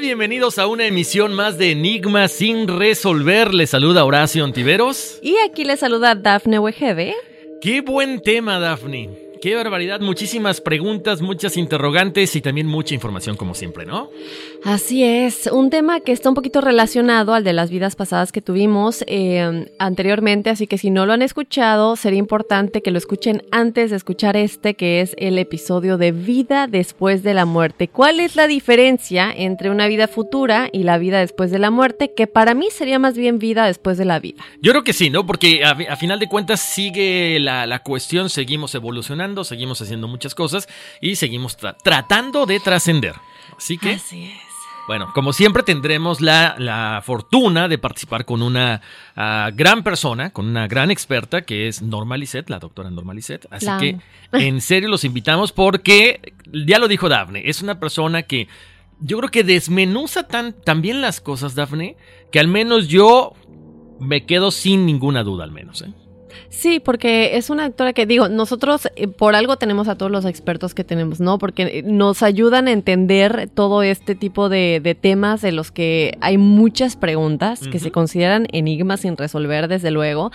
Tal? Bienvenidos a una emisión más de Enigma sin resolver. Les saluda Horacio Ontiveros. Y aquí le saluda Dafne Wegebe. Qué buen tema, Daphne. Qué barbaridad, muchísimas preguntas, muchas interrogantes y también mucha información como siempre, ¿no? Así es, un tema que está un poquito relacionado al de las vidas pasadas que tuvimos eh, anteriormente, así que si no lo han escuchado, sería importante que lo escuchen antes de escuchar este, que es el episodio de vida después de la muerte. ¿Cuál es la diferencia entre una vida futura y la vida después de la muerte? Que para mí sería más bien vida después de la vida. Yo creo que sí, ¿no? Porque a, a final de cuentas sigue la, la cuestión, seguimos evolucionando seguimos haciendo muchas cosas y seguimos tra tratando de trascender. Así que... Así es. Bueno, como siempre tendremos la, la fortuna de participar con una uh, gran persona, con una gran experta que es Norma Lisset, la doctora Norma Lisset. Así La que en serio los invitamos porque, ya lo dijo Dafne, es una persona que yo creo que desmenuza tan, tan bien las cosas, Dafne, que al menos yo me quedo sin ninguna duda, al menos. ¿eh? Sí, porque es una actora que digo, nosotros eh, por algo tenemos a todos los expertos que tenemos, ¿no? Porque eh, nos ayudan a entender todo este tipo de, de temas de los que hay muchas preguntas que se consideran enigmas sin resolver, desde luego.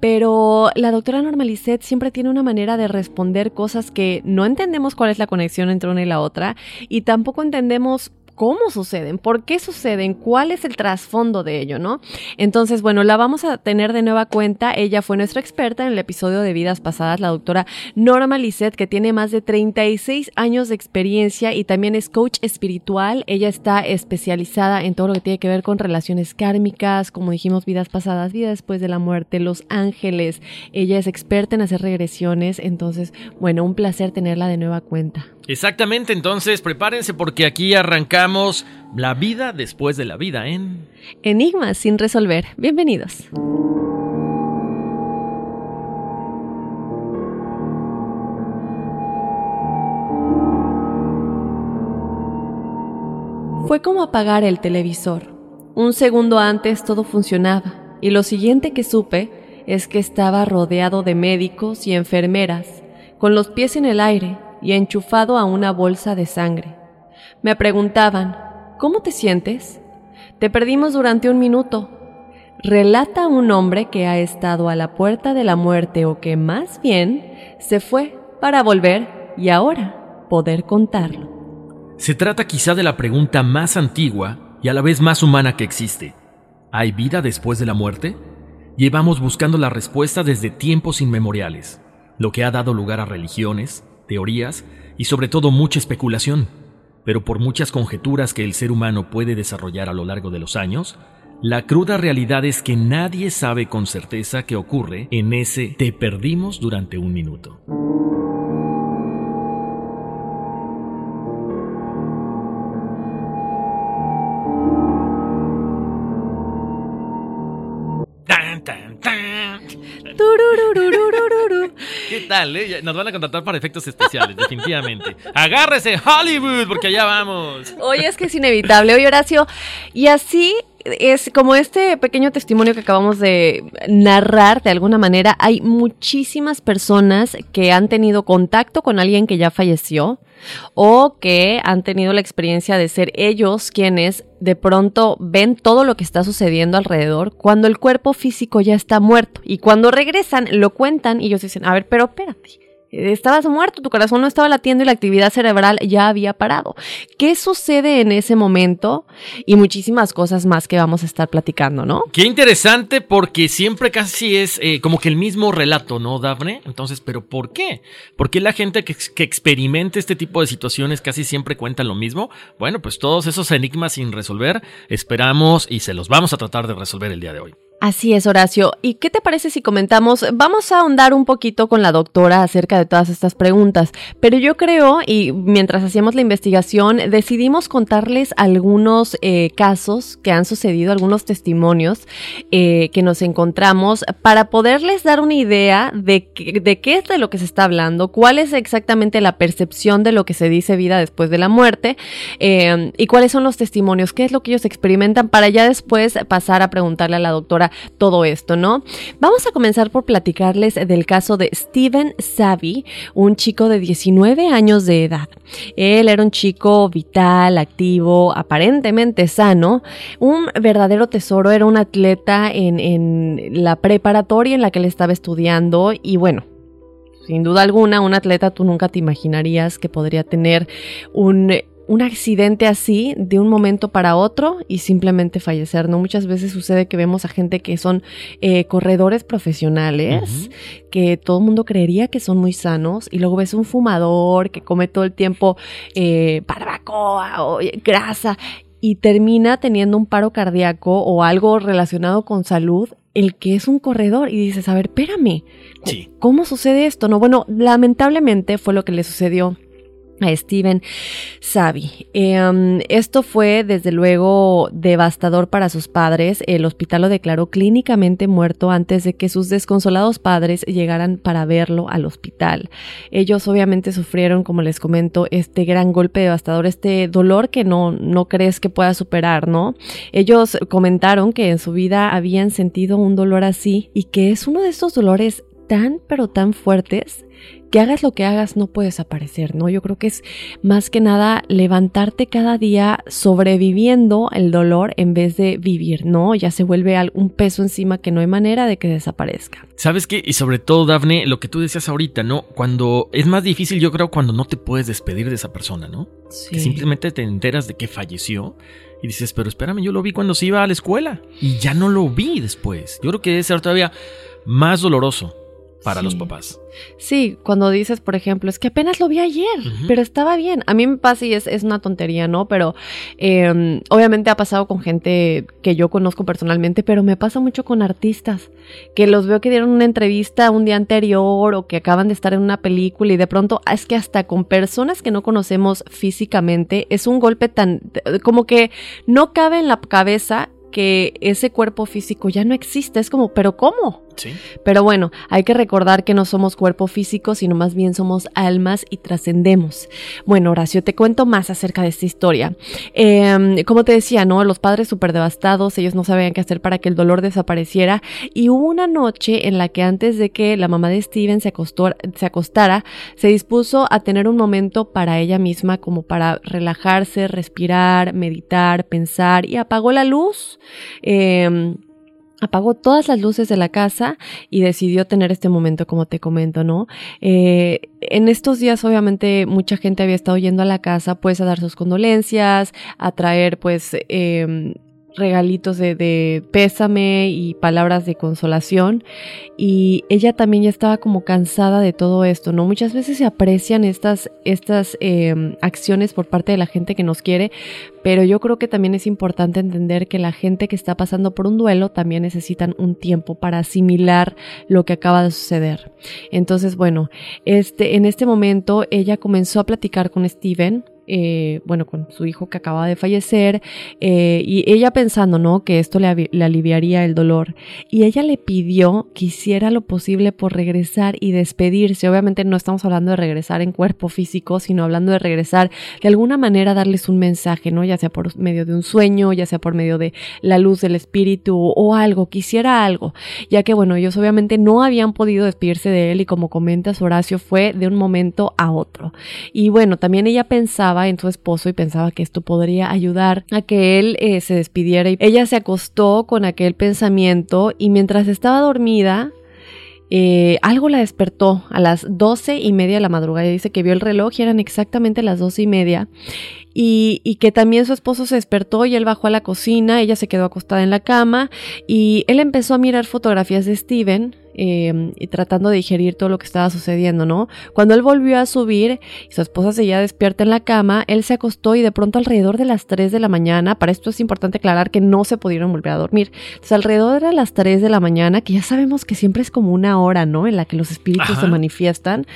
Pero la doctora Normalicet siempre tiene una manera de responder cosas que no entendemos cuál es la conexión entre una y la otra y tampoco entendemos cómo suceden, por qué suceden, cuál es el trasfondo de ello, ¿no? Entonces, bueno, la vamos a tener de nueva cuenta. Ella fue nuestra experta en el episodio de vidas pasadas, la doctora Norma Lisset, que tiene más de 36 años de experiencia y también es coach espiritual. Ella está especializada en todo lo que tiene que ver con relaciones kármicas, como dijimos, vidas pasadas, vida después de la muerte, los ángeles. Ella es experta en hacer regresiones. Entonces, bueno, un placer tenerla de nueva cuenta. Exactamente, entonces prepárense porque aquí arrancamos la vida después de la vida en... Enigmas sin resolver. Bienvenidos. Fue como apagar el televisor. Un segundo antes todo funcionaba y lo siguiente que supe es que estaba rodeado de médicos y enfermeras, con los pies en el aire, y enchufado a una bolsa de sangre. Me preguntaban, ¿cómo te sientes? Te perdimos durante un minuto. Relata un hombre que ha estado a la puerta de la muerte o que más bien se fue para volver y ahora poder contarlo. Se trata quizá de la pregunta más antigua y a la vez más humana que existe. ¿Hay vida después de la muerte? Llevamos buscando la respuesta desde tiempos inmemoriales, lo que ha dado lugar a religiones, teorías y sobre todo mucha especulación. Pero por muchas conjeturas que el ser humano puede desarrollar a lo largo de los años, la cruda realidad es que nadie sabe con certeza qué ocurre en ese te perdimos durante un minuto. Eh? Nos van a contratar para efectos especiales, definitivamente. Agárrese, Hollywood, porque allá vamos. Oye, es que es inevitable. Oye, Horacio, y así es como este pequeño testimonio que acabamos de narrar de alguna manera, hay muchísimas personas que han tenido contacto con alguien que ya falleció o que han tenido la experiencia de ser ellos quienes de pronto ven todo lo que está sucediendo alrededor cuando el cuerpo físico ya está muerto. Y cuando regresan lo cuentan y ellos dicen, a ver, pero espérate, estabas muerto, tu corazón no estaba latiendo y la actividad cerebral ya había parado. ¿Qué sucede en ese momento? Y muchísimas cosas más que vamos a estar platicando, ¿no? Qué interesante porque siempre casi es eh, como que el mismo relato, ¿no, Dafne? Entonces, ¿pero por qué? ¿Por qué la gente que, que experimente este tipo de situaciones casi siempre cuenta lo mismo? Bueno, pues todos esos enigmas sin resolver, esperamos y se los vamos a tratar de resolver el día de hoy. Así es, Horacio. ¿Y qué te parece si comentamos? Vamos a ahondar un poquito con la doctora acerca de todas estas preguntas, pero yo creo, y mientras hacíamos la investigación, decidimos contarles algunos eh, casos que han sucedido, algunos testimonios eh, que nos encontramos para poderles dar una idea de, de qué es de lo que se está hablando, cuál es exactamente la percepción de lo que se dice vida después de la muerte eh, y cuáles son los testimonios, qué es lo que ellos experimentan para ya después pasar a preguntarle a la doctora todo esto, ¿no? Vamos a comenzar por platicarles del caso de Steven Savvy, un chico de 19 años de edad. Él era un chico vital, activo, aparentemente sano, un verdadero tesoro, era un atleta en, en la preparatoria en la que él estaba estudiando y bueno, sin duda alguna, un atleta tú nunca te imaginarías que podría tener un un accidente así de un momento para otro y simplemente fallecer, ¿no? Muchas veces sucede que vemos a gente que son eh, corredores profesionales, que todo el mundo creería que son muy sanos, y luego ves un fumador que come todo el tiempo eh, barbacoa o eh, grasa y termina teniendo un paro cardíaco o algo relacionado con salud el que es un corredor y dices, a ver, espérame, ¿cómo sucede esto? No, bueno, lamentablemente fue lo que le sucedió a Steven Savi. Em, esto fue desde luego devastador para sus padres. El hospital lo declaró clínicamente muerto antes de que sus desconsolados padres llegaran para verlo al hospital. Ellos obviamente sufrieron, como les comento, este gran golpe devastador, este dolor que no, no crees que pueda superar, ¿no? Ellos comentaron que en su vida habían sentido un dolor así y que es uno de esos dolores tan pero tan fuertes que hagas lo que hagas no puedes aparecer, ¿no? Yo creo que es más que nada levantarte cada día sobreviviendo el dolor en vez de vivir, ¿no? Ya se vuelve un peso encima que no hay manera de que desaparezca. ¿Sabes qué? Y sobre todo, Dafne, lo que tú decías ahorita, ¿no? Cuando es más difícil, yo creo, cuando no te puedes despedir de esa persona, ¿no? Que simplemente te enteras de que falleció. Y dices, pero espérame, yo lo vi cuando se iba a la escuela. Y ya no lo vi después. Yo creo que debe ser todavía más doloroso para los papás. Sí, cuando dices, por ejemplo, es que apenas lo vi ayer, pero estaba bien. A mí me pasa y es, es una tontería, ¿no? Pero em, obviamente ha pasado con gente que yo conozco personalmente, pero me pasa mucho con artistas, que los veo que dieron una entrevista un día anterior o que acaban de estar en una película y de pronto es que hasta con personas que no conocemos físicamente es un golpe tan como que no cabe en la cabeza que ese cuerpo físico ya no existe. Es como, ¿pero cómo? Sí. Pero bueno, hay que recordar que no somos cuerpo físico, sino más bien somos almas y trascendemos. Bueno, Horacio, te cuento más acerca de esta historia. Eh, como te decía, ¿no? Los padres súper devastados, ellos no sabían qué hacer para que el dolor desapareciera. Y hubo una noche en la que antes de que la mamá de Steven se, acostó, se acostara, se dispuso a tener un momento para ella misma, como para relajarse, respirar, meditar, pensar, y apagó la luz. Eh, apagó todas las luces de la casa y decidió tener este momento como te comento, ¿no? Eh, en estos días obviamente mucha gente había estado yendo a la casa pues a dar sus condolencias, a traer pues... Eh, regalitos de, de, pésame y palabras de consolación y ella también ya estaba como cansada de todo esto, ¿no? Muchas veces se aprecian estas, estas eh, acciones por parte de la gente que nos quiere, pero yo creo que también es importante entender que la gente que está pasando por un duelo también necesitan un tiempo para asimilar lo que acaba de suceder. Entonces, bueno, este, en este momento ella comenzó a platicar con Steven, eh, bueno, con su hijo que acaba de fallecer, eh, y ella pensando, ¿no? Que esto le, aliviaría el dolor. Y ella le pidió que hiciera lo posible por regresar y despedirse. Obviamente no estamos hablando de regresar en cuerpo físico, sino hablando de regresar de alguna manera darles un mensaje, ¿no? Ya sea por medio de un sueño, ya sea por medio de la luz del espíritu o algo, quisiera algo. Ya que, bueno, ellos obviamente no habían podido despedirse de él y como comentas Horacio, fue de un momento a otro. Y bueno, también ella pensaba en su esposo y pensaba que esto podría ayudar a que él eh, se despidiera. Y ella se acostó con aquel pensamiento y mientras estaba dormida, eh, algo la despertó a las doce y media de la madrugada. Dice que vio el reloj y eran exactamente las doce y media. Y, y, que también su esposo se despertó y él bajó a la cocina, ella se quedó acostada en la cama y él empezó a mirar fotografías de Steven eh, y tratando de digerir todo lo que estaba sucediendo, ¿no? Cuando él volvió a subir y su esposa seguía despierta en la cama, él se acostó y de pronto alrededor de las 3 de la mañana, para esto es importante aclarar que no se pudieron volver a dormir, entonces alrededor de las 3 de la mañana, que ya sabemos que siempre es como una hora, ¿no? En la que los espíritus Ajá. se manifiestan,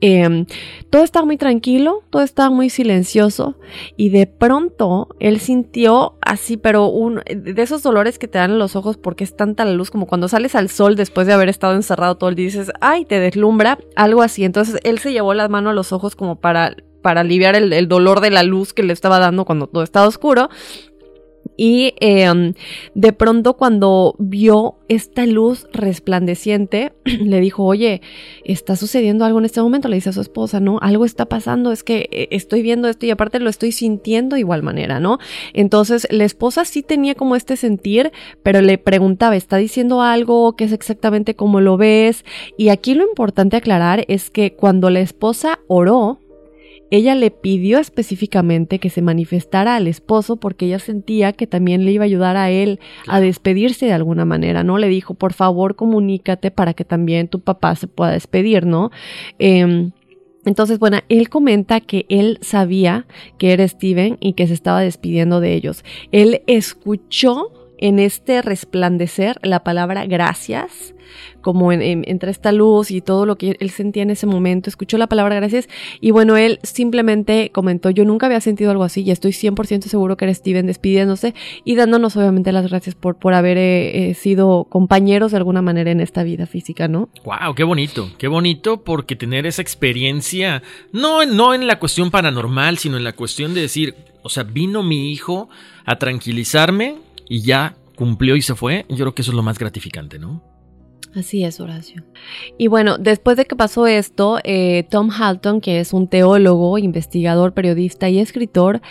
eh, todo estaba muy tranquilo, todo estaba muy silencioso y de pronto él sintió así, pero un, de esos dolores que te dan en los ojos porque es tanta la luz como cuando sales al sol después de haber estado encerrado todo el día y dices, ay, te deslumbra, algo así. Entonces él se llevó la mano a los ojos como para, para aliviar el dolor de la luz que le estaba dando cuando todo estaba oscuro. Y eh, de pronto cuando vio esta luz resplandeciente, le dijo, oye, está sucediendo algo en este momento, le dice a su esposa, ¿no? Algo está pasando, es que eh, estoy viendo esto y aparte lo estoy sintiendo de igual manera, ¿no? Entonces la esposa sí tenía como este sentir, pero le preguntaba, ¿está diciendo algo? ¿Qué es exactamente cómo lo ves? Y aquí lo importante aclarar es que cuando la esposa oró, ella le pidió específicamente que se manifestara al esposo porque ella sentía que también le iba a ayudar a él a despedirse de alguna manera, ¿no? Le dijo, por favor, comunícate para que también tu papá se pueda despedir, ¿no? Eh, entonces, bueno, él comenta que él sabía que era Steven y que se estaba despidiendo de ellos. Él escuchó en este resplandecer la palabra gracias, como en, en, entre esta luz y todo lo que él sentía en ese momento, escuchó la palabra gracias y bueno, él simplemente comentó, yo nunca había sentido algo así y estoy 100% seguro que era Steven despidiéndose y dándonos obviamente las gracias por, por haber eh, eh, sido compañeros de alguna manera en esta vida física, ¿no? ¡Wow! ¡Qué bonito! ¡Qué bonito! Porque tener esa experiencia, no, no en la cuestión paranormal, sino en la cuestión de decir, o sea, vino mi hijo a tranquilizarme y ya cumplió y se fue, yo creo que eso es lo más gratificante, ¿no? Así es, Horacio. Y bueno, después de que pasó esto, eh, Tom Halton, que es un teólogo, investigador, periodista y escritor,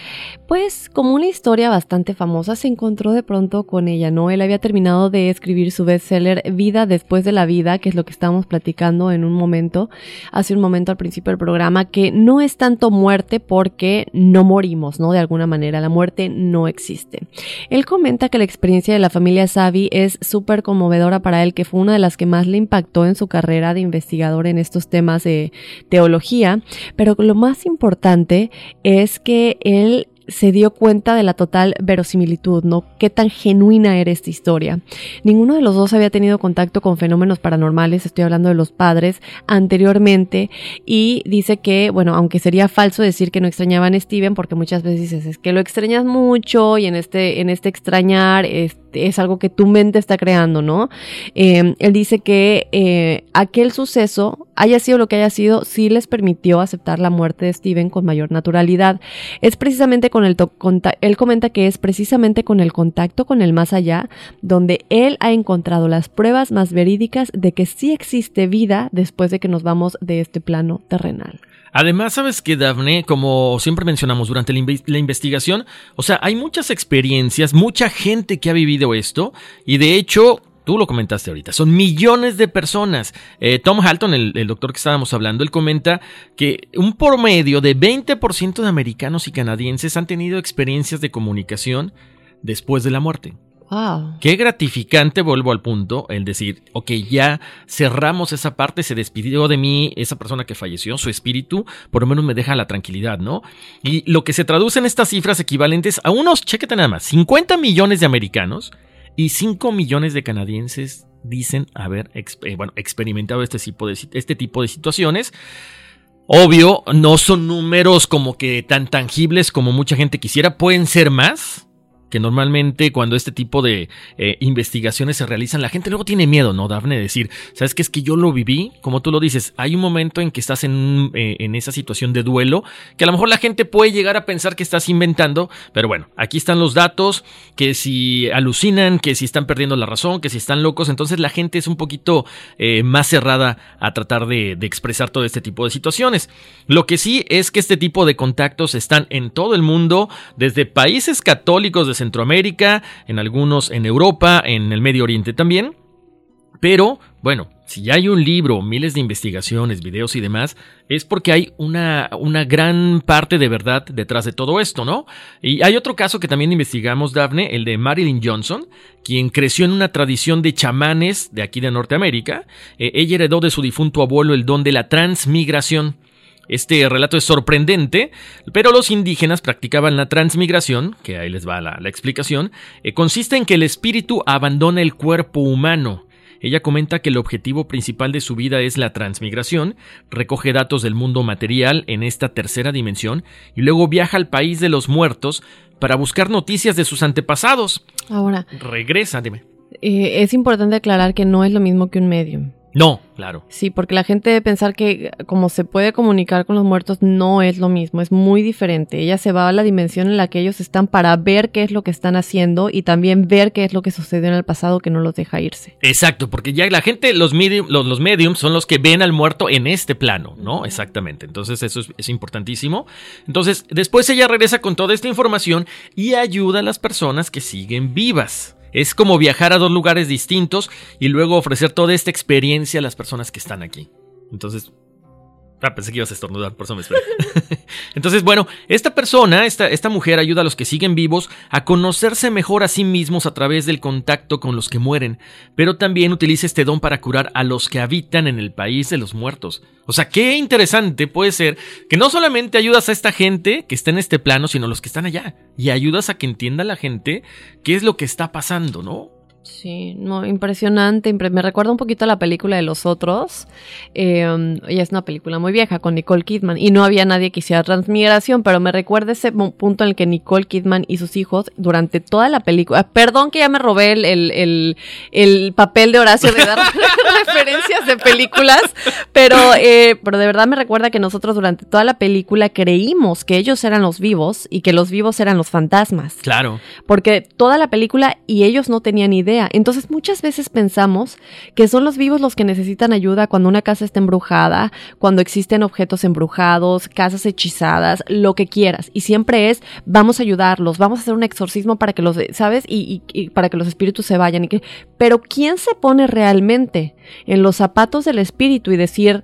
pues como una historia bastante famosa, se encontró de pronto con ella, ¿no? Él había terminado de escribir su bestseller Vida después de la vida, que es lo que estábamos platicando en un momento, hace un momento al principio del programa, que no es tanto muerte porque no morimos, ¿no? De alguna manera, la muerte no existe. Él comenta que la experiencia de la familia Savi es súper conmovedora para él, que fue una de las que más le impactó en su carrera de investigador en estos temas de teología, pero lo más importante es que él se dio cuenta de la total verosimilitud, ¿no? Qué tan genuina era esta historia. Ninguno de los dos había tenido contacto con fenómenos paranormales, estoy hablando de los padres, anteriormente, y dice que, bueno, aunque sería falso decir que no extrañaban a Steven, porque muchas veces dices, es que lo extrañas mucho, y en este, en este extrañar, este, es algo que tu mente está creando, ¿no? Eh, él dice que eh, aquel suceso, haya sido lo que haya sido, sí les permitió aceptar la muerte de Steven con mayor naturalidad. Es precisamente con el, él comenta que es precisamente con el contacto con el más allá, donde él ha encontrado las pruebas más verídicas de que sí existe vida después de que nos vamos de este plano terrenal. Además, sabes que Daphne, como siempre mencionamos durante la, investigación, o sea, hay muchas experiencias, mucha gente que ha vivido esto, y de hecho, tú lo comentaste ahorita, son millones de personas. Eh, Tom Halton, el, el, doctor que estábamos hablando, él comenta que un promedio de 20% de americanos y canadienses han tenido experiencias de comunicación después de la muerte. Qué gratificante, vuelvo al punto, el decir, ok, ya cerramos esa parte, se despidió de mí esa persona que falleció, su espíritu, por lo menos me deja la tranquilidad, ¿no? Y lo que se traduce en estas cifras equivalentes a unos, chéquete nada más, 50 millones de americanos y 5 millones de canadienses dicen haber eh, bueno, experimentado este tipo, de, este tipo de situaciones. Obvio, no son números como que tan tangibles como mucha gente quisiera, pueden ser más, que normalmente cuando este tipo de eh, investigaciones se realizan, la gente luego tiene miedo, ¿no, Dafne? Decir, ¿sabes qué? Es que yo lo viví, como tú lo dices, hay un momento en que estás en, eh, en esa situación de duelo, que a lo mejor la gente puede llegar a pensar que estás inventando, pero bueno, aquí están los datos, que si alucinan, que si están perdiendo la razón, que si están locos, entonces la gente es un poquito eh, más cerrada a tratar de, de expresar todo este tipo de situaciones. Lo que sí es que este tipo de contactos están en todo el mundo, desde países católicos de Centroamérica, en algunos en Europa, en el Medio Oriente también. Pero, bueno, si ya hay un libro, miles de investigaciones, videos y demás, es porque hay una, una, gran parte de verdad detrás de todo esto, ¿no? Y hay otro caso que también investigamos, Daphne, el de Marilyn Johnson, quien creció en una tradición de chamanes de aquí de Norteamérica. Eh, ella heredó de su difunto abuelo el don de la transmigración. Este relato es sorprendente, pero los indígenas practicaban la transmigración, que ahí les va la, explicación, eh, consiste en que el espíritu abandona el cuerpo humano. Ella comenta que el objetivo principal de su vida es la transmigración, recoge datos del mundo material en esta tercera dimensión y luego viaja al país de los muertos para buscar noticias de sus antepasados. Ahora. Regresa, dime. Eh, es importante aclarar que no es lo mismo que un medium. No, claro. Sí, porque la gente debe pensar que como se puede comunicar con los muertos no es lo mismo, es muy diferente. Ella se va a la dimensión en la que ellos están para ver qué es lo que están haciendo y también ver qué es lo que sucedió en el pasado que no los deja irse. Exacto, porque ya la gente, los, medium, los, mediums son los que ven al muerto en este plano, ¿no? Exactamente. Entonces eso es, es importantísimo. Entonces después ella regresa con toda esta información y ayuda a las personas que siguen vivas. Es como viajar a dos lugares distintos y luego ofrecer toda esta experiencia a las personas que están aquí. Entonces, Ah, pensé que ibas a estornudar, por eso me esperé. Entonces, bueno, esta persona, esta, esta mujer ayuda a los que siguen vivos a conocerse mejor a sí mismos a través del contacto con los que mueren, pero también utiliza este don para curar a los que habitan en el país de los muertos. O sea, qué interesante puede ser que no solamente ayudas a esta gente que está en este plano, sino a los que están allá, y ayudas a que entienda la gente qué es lo que está pasando, ¿no? Sí, no, impresionante. Me recuerda un poquito a la película de Los Otros. Eh, es una película muy vieja con Nicole Kidman y no había nadie que hiciera transmigración, pero me recuerda ese punto en el que Nicole Kidman y sus hijos durante toda la película. Perdón que ya me robé el, el, el, papel de Horacio de dar referencias de películas, pero, eh, pero de verdad me recuerda que nosotros durante toda la película creímos que ellos eran los vivos y que los vivos eran los fantasmas. Claro. Porque toda la película y ellos no tenían idea entonces muchas veces pensamos que son los vivos los que necesitan ayuda cuando una casa está embrujada, cuando existen objetos embrujados, casas hechizadas, lo que quieras. Y siempre es, vamos a ayudarlos, vamos a hacer un exorcismo para que los, ¿sabes? Y, para que los espíritus se vayan. Y que, pero ¿quién se pone realmente en los zapatos del espíritu y decir,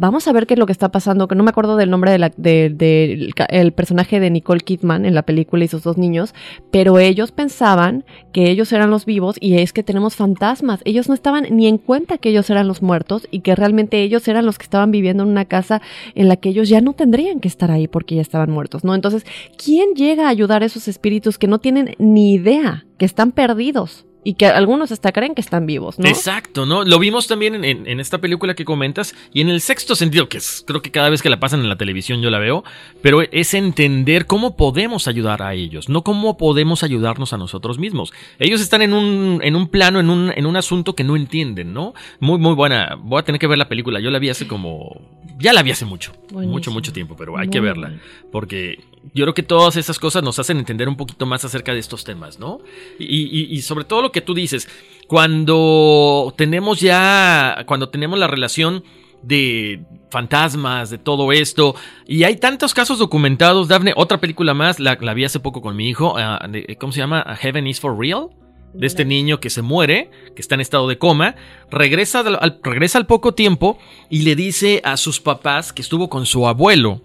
vamos a ver qué es lo que está pasando, que no me acuerdo del nombre del de el personaje de Nicole Kidman en la película y sus dos niños, pero ellos pensaban que ellos eran los vivos y es que tenemos fantasmas. Ellos no estaban ni en cuenta que ellos eran los muertos y que realmente ellos eran los que estaban viviendo en una casa en la que ellos ya no tendrían que estar ahí porque ya estaban muertos, ¿no? Entonces, ¿quién llega a ayudar a esos espíritus que no tienen ni idea, que están perdidos? Y que algunos hasta creen que están vivos, ¿no? Exacto, ¿no? Lo vimos también en, en- en esta película que comentas y en el sexto sentido, que es, creo que cada vez que la pasan en la televisión yo la veo, pero es entender cómo podemos ayudar a ellos, no cómo podemos ayudarnos a nosotros mismos. Ellos están en un, en un plano, en un, en un asunto que no entienden, ¿no? Muy, muy buena. Voy a tener que ver la película. Yo la vi hace como... Ya la vi hace mucho. Buenísimo. Mucho, mucho tiempo, pero hay Muy que verla. Porque yo creo que todas esas cosas nos hacen entender un poquito más acerca de estos temas, ¿no? Y, y- y sobre todo lo que tú dices, cuando tenemos ya, cuando tenemos la relación de fantasmas, de todo esto, y hay tantos casos documentados, Dafne, otra película más, la, la vi hace poco con mi hijo, ah, de- ¿cómo se llama? Heaven is for real. De este niño que se muere, que está en estado de coma, regresa al- al, regresa al poco tiempo y le dice a sus papás que estuvo con su abuelo,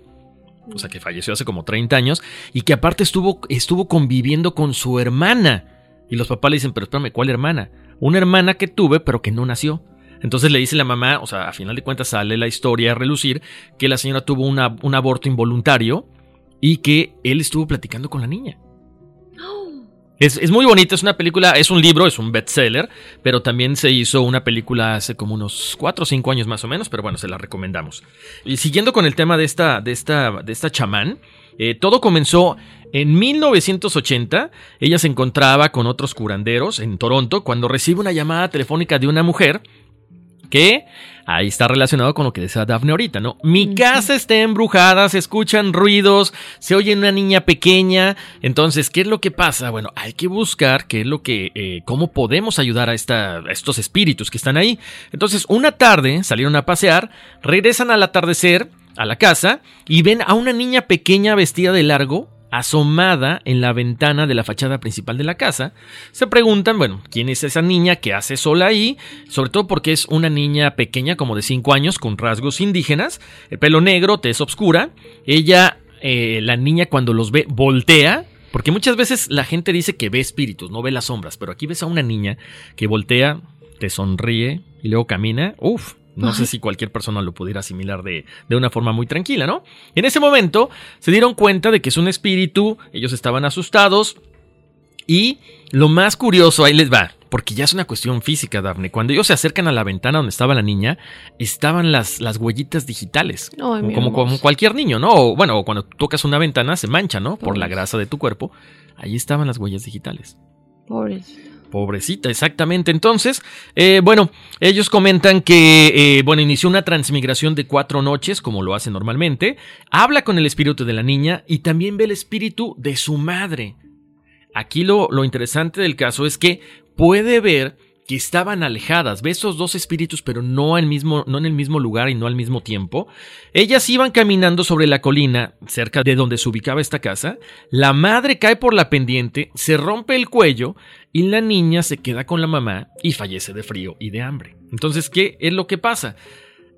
o sea, que falleció hace como 30 años, y que aparte estuvo, estuvo conviviendo con su hermana. Y los papás le dicen, pero espérame, ¿cuál hermana? Una hermana que tuve, pero que no nació. Entonces le dice la mamá, o sea, a final de cuentas sale la historia a relucir, que la señora tuvo una- un aborto involuntario y que él estuvo platicando con la niña. Es, es muy bonita, es una película, es un libro, es un bestseller, pero también se hizo una película hace como unos 4 o 5 años más o menos, pero bueno, se la recomendamos. Y siguiendo con el tema de esta, de esta, de esta chamán, eh, todo comenzó en 1980. Ella se encontraba con otros curanderos en Toronto cuando recibe una llamada telefónica de una mujer que ahí está relacionado con lo que decía Daphne ahorita, ¿no? Mi casa está embrujada, se escuchan ruidos, se oye una niña pequeña. Entonces, ¿qué es lo que pasa? Bueno, hay que buscar qué es lo que, eh, cómo podemos ayudar a, esta, a estos espíritus que están ahí. Entonces, una tarde salieron a pasear, regresan al atardecer a la casa y ven a una niña pequeña vestida de largo asomada en la ventana de la fachada principal de la casa. Se preguntan, bueno, ¿quién es esa niña que hace sola ahí? Sobre todo porque es una niña pequeña, como de 5 años, con rasgos indígenas, el pelo negro, tez oscura. Ella, eh, la niña cuando los ve, voltea. Porque muchas veces la gente dice que ve espíritus, no ve las sombras, pero aquí ves a una niña que voltea, te sonríe y luego camina. Uf, no sé si cualquier persona lo pudiera asimilar de, de una forma muy tranquila, ¿no? En ese momento se dieron cuenta de que es un espíritu, ellos estaban asustados y lo más curioso, ahí les va, porque ya es una cuestión física, Daphne. Cuando ellos se acercan a la ventana donde estaba la niña, estaban las, las huellitas digitales. Ay, como, cualquier niño, ¿no? O, bueno, o cuando tocas una ventana se mancha, ¿no? Por la grasa de tu cuerpo. Ahí estaban las huellas digitales. Pobrecito. Pobrecita, exactamente. Entonces, eh, bueno, ellos comentan que, eh, bueno, inició una transmigración de cuatro noches, como lo hace normalmente. Habla con el espíritu de la niña y también ve el espíritu de su madre. Aquí lo, lo interesante del caso es que puede ver que estaban alejadas, ve esos dos espíritus, pero no, al mismo, no en el mismo lugar y no al mismo tiempo. Ellas iban caminando sobre la colina, cerca de donde se ubicaba esta casa. La madre cae por la pendiente, se rompe el cuello y la niña se queda con la mamá y fallece de frío y de hambre. Entonces, ¿qué es lo que pasa?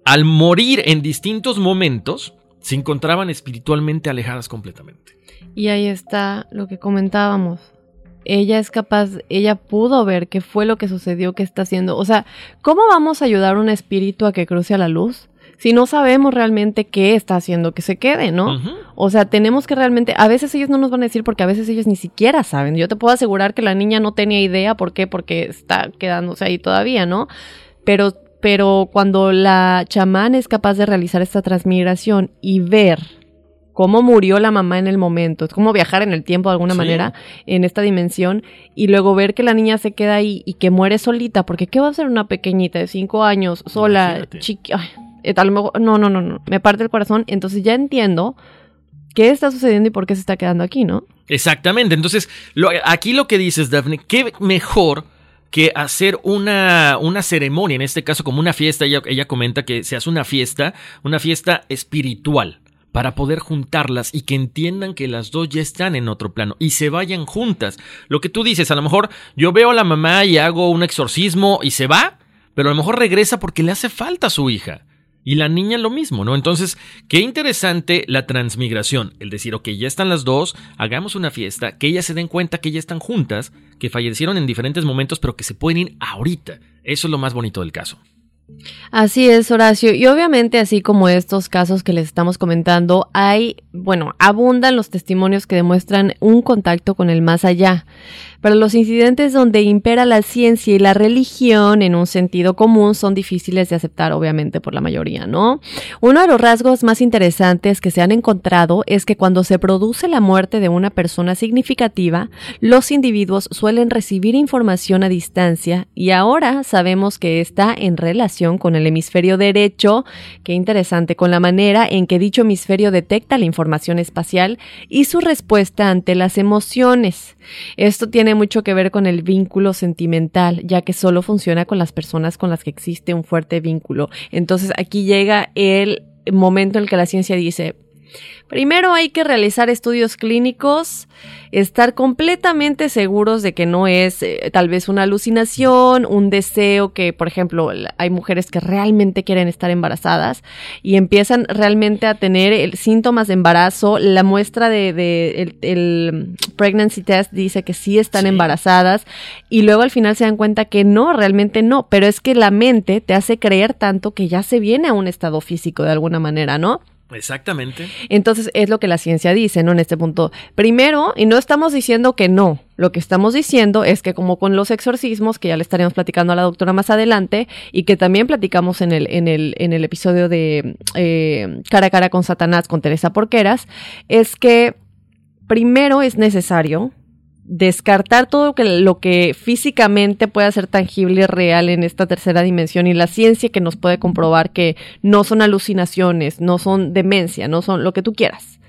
Al morir en distintos momentos, se encontraban espiritualmente alejadas completamente. Y ahí está lo que comentábamos. Ella es capaz, ella pudo ver qué fue lo que sucedió, qué está haciendo. O sea, ¿cómo vamos a ayudar a un espíritu a que cruce a la luz? Si no sabemos realmente qué está haciendo que se quede, ¿no? O sea, tenemos que realmente, a veces ellos no nos van a decir porque a veces ellos ni siquiera saben. Yo te puedo asegurar que la niña no tenía idea, ¿por qué? Porque está quedándose ahí todavía, ¿no? Pero, pero cuando la chamán es capaz de realizar esta transmigración y ver cómo murió la mamá en el momento, es como viajar en el tiempo de alguna Sí. manera en esta dimensión y luego ver que la niña se queda ahí y que muere solita, porque ¿qué va a hacer una pequeñita de cinco años sola, Imagínate. Eh, a no, no, no, no, me parte el corazón, entonces ya entiendo qué está sucediendo y por qué se está quedando aquí, ¿no? Exactamente. Entonces, aquí lo que dices, Daphne, qué mejor que hacer una, una ceremonia, en este caso como una fiesta. Ella, ella comenta que se hace una fiesta, una fiesta espiritual, para poder juntarlas y que entiendan que las dos ya están en otro plano y se vayan juntas. Lo que tú dices, a lo mejor yo veo a la mamá y hago un exorcismo y se va, pero a lo mejor regresa porque le hace falta a su hija. Y la niña lo mismo, ¿no? Entonces, qué interesante la transmigración. El decir, ok, ya están las dos, hagamos una fiesta, que ellas se den cuenta que ya están juntas, que fallecieron en diferentes momentos, pero que se pueden ir ahorita. Eso es lo más bonito del caso. Así es, Horacio. Y obviamente, así como estos casos que les estamos comentando, hay, bueno, abundan los testimonios que demuestran un contacto con el más allá. Pero los incidentes donde impera la ciencia y la religión en un sentido común son difíciles de aceptar, obviamente, por la mayoría, ¿no? Uno de los rasgos más interesantes que se han encontrado es que cuando se produce la muerte de una persona significativa, los individuos suelen recibir información a distancia y ahora sabemos que está en relación con el hemisferio derecho, qué interesante, con la manera en que dicho hemisferio detecta la información espacial y su respuesta ante las emociones. Esto tiene mucho que ver con el vínculo sentimental, ya que solo funciona con las personas con las que existe un fuerte vínculo. Entonces aquí llega el momento en el que la ciencia dice, Primero hay que realizar estudios clínicos, estar completamente seguros de que no es eh, tal vez una alucinación, un deseo que, por ejemplo, hay mujeres que realmente quieren estar embarazadas y empiezan realmente a tener síntomas de embarazo. La muestra de, el, pregnancy test dice que sí están embarazadas y luego al final se dan cuenta que no, realmente no, pero es que la mente te hace creer tanto que ya se viene a un estado físico de alguna manera, ¿no? Exactamente. Entonces es lo que la ciencia dice, ¿no? En este punto. Primero, y no estamos diciendo que no, lo que estamos diciendo es que como con los exorcismos, que ya le estaremos platicando a la doctora más adelante, y que también platicamos en el, en el, en el episodio de eh, Cara a cara con Satanás con Teresa Porqueras, es que primero es necesario descartar todo lo que, lo que físicamente pueda ser tangible y real en esta tercera dimensión y la ciencia que nos puede comprobar que no son alucinaciones, no son demencia, no son lo que tú quieras.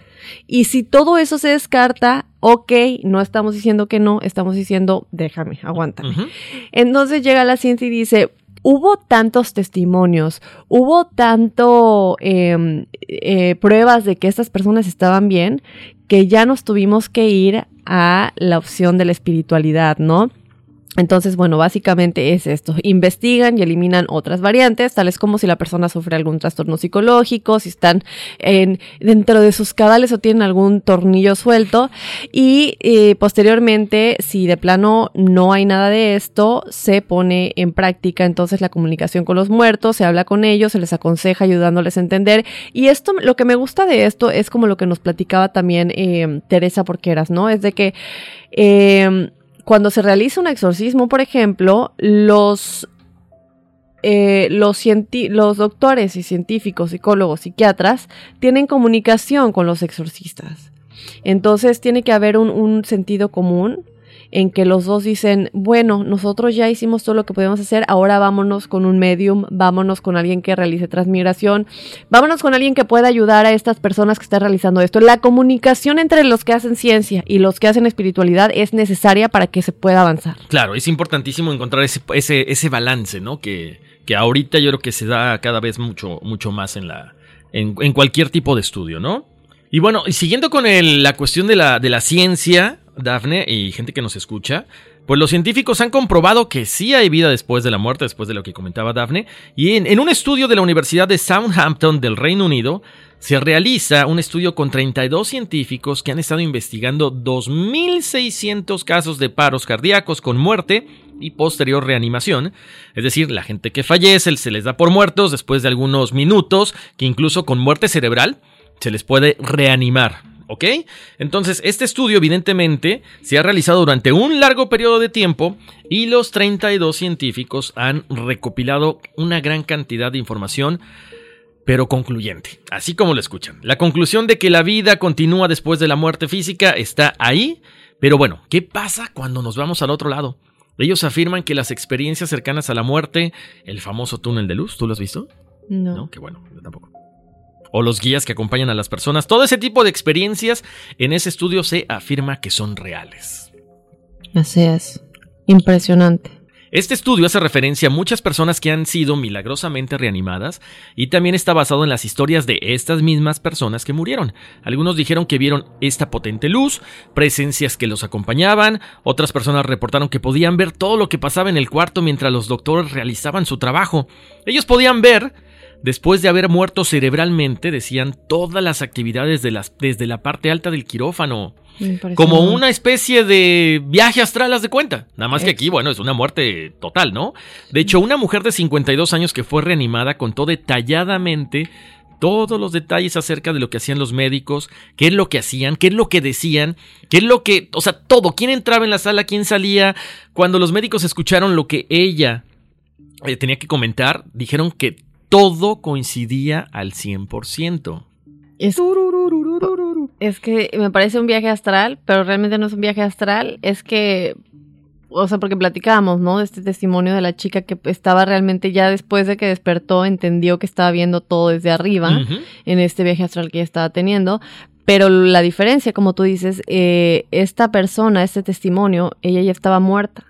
Y si todo eso se descarta, ok, no estamos diciendo que no, estamos diciendo, déjame, aguántame. Entonces llega la ciencia y dice, hubo tantos testimonios, hubo tanto em, eh, pruebas de que estas personas estaban bien, que ya nos tuvimos que ir a la opción de la espiritualidad, ¿no? Entonces, bueno, básicamente es esto. Investigan y eliminan otras variantes, tales como si la persona sufre algún trastorno psicológico, si están en, dentro de sus cabales o tienen algún tornillo suelto. Y eh, posteriormente, si de plano no hay nada de esto, se pone en práctica entonces la comunicación con los muertos, se habla con ellos, se les aconseja ayudándoles a entender. Y esto, lo que me gusta de esto es como lo que nos platicaba también eh, Teresa Porqueras, ¿no? Es de que... Eh, cuando se realiza un exorcismo, por ejemplo, los, eh, los, los doctores y científicos, psicólogos, psiquiatras, tienen comunicación con los exorcistas. Entonces tiene que haber un, un sentido común en que los dos dicen, bueno, nosotros ya hicimos todo lo que podemos hacer, ahora vámonos con un medium, vámonos con alguien que realice transmigración, vámonos con alguien que pueda ayudar a estas personas que están realizando esto. La comunicación entre los que hacen ciencia y los que hacen espiritualidad es necesaria para que se pueda avanzar. Claro, es importantísimo encontrar ese, ese, ese balance, ¿no? Que, que ahorita yo creo que se da cada vez mucho, mucho más en la, en, en cualquier tipo de estudio, ¿no? Y bueno, siguiendo con la cuestión de la, de la ciencia, Dafne, y gente que nos escucha, pues los científicos han comprobado que sí hay vida después de la muerte, después de lo que comentaba Dafne, y en, un estudio de la Universidad de Southampton del Reino Unido, se realiza un estudio con 32 científicos que han estado investigando 2.600 casos de paros cardíacos con muerte y posterior reanimación, es decir, la gente que fallece se les da por muertos después de algunos minutos, que incluso con muerte cerebral se les puede reanimar. ¿Ok? Entonces, este estudio evidentemente se ha realizado durante un largo periodo de tiempo y los 32 científicos han recopilado una gran cantidad de información, pero concluyente, así como lo escuchan. La conclusión de que la vida continúa después de la muerte física está ahí, pero bueno, ¿qué pasa cuando nos vamos al otro lado? Ellos afirman que las experiencias cercanas a la muerte, el famoso túnel de luz, ¿tú lo has visto? No. No, qué bueno, yo tampoco o los guías que acompañan a las personas. Todo ese tipo de experiencias en ese estudio se afirma que son reales. Así es. Impresionante. Este estudio hace referencia a muchas personas que han sido milagrosamente reanimadas y también está basado en las historias de estas mismas personas que murieron. Algunos dijeron que vieron esta potente luz, presencias que los acompañaban, otras personas reportaron que podían ver todo lo que pasaba en el cuarto mientras los doctores realizaban su trabajo. Ellos podían ver Después de haber muerto cerebralmente, decían todas las actividades de las, desde la parte alta del quirófano. Como una especie de viaje astral, haz de cuenta. Nada más que aquí, bueno, es una muerte total, ¿no? De hecho, una mujer de 52 años que fue reanimada contó detalladamente todos los detalles acerca de lo que hacían los médicos, qué es lo que hacían, qué es lo que decían, qué es lo que, o sea, todo, quién entraba en la sala, quién salía. Cuando los médicos escucharon lo que ella eh, tenía que comentar, dijeron que todo coincidía al 100%. Es, es que me parece un viaje astral, pero realmente no es un viaje astral, es que o sea, porque platicábamos, ¿no? De este testimonio de la chica que estaba realmente ya después de que despertó, entendió que estaba viendo todo desde arriba en este viaje astral que ella estaba teniendo. Pero la diferencia, como tú dices, eh, esta persona, este testimonio, ella ya estaba muerta.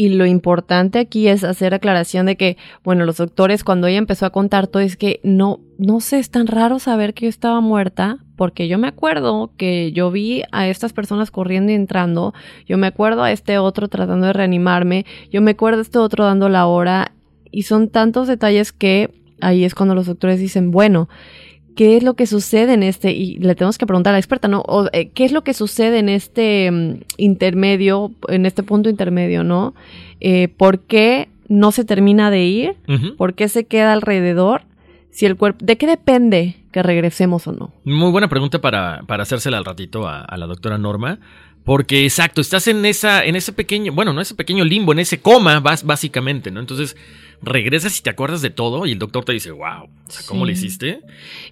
Y lo importante aquí es hacer aclaración de que, bueno, los doctores cuando ella empezó a contar todo es que no, no sé, es tan raro saber que yo estaba muerta, porque yo me acuerdo que yo vi a estas personas corriendo y entrando, yo me acuerdo a este otro tratando de reanimarme, yo me acuerdo a este otro dando la hora, y son tantos detalles que ahí es cuando los doctores dicen, bueno, qué es lo que sucede en este, y le tenemos que preguntar a la experta, ¿no? O, eh, ¿Qué es lo que sucede en este mm, intermedio, en este punto intermedio, ¿no? Eh, ¿Por qué no se termina de ir? ¿Por qué se queda alrededor? Si el cuerpo, ¿de qué depende que regresemos o no? Muy buena pregunta para, para hacérsela al ratito a, a la doctora Norma. Porque exacto, estás en esa, en ese pequeño, bueno, no ese pequeño limbo, en ese coma, vas básicamente, ¿no? Entonces, regresas y te acuerdas de todo y el doctor te dice, wow, ¿cómo le hiciste?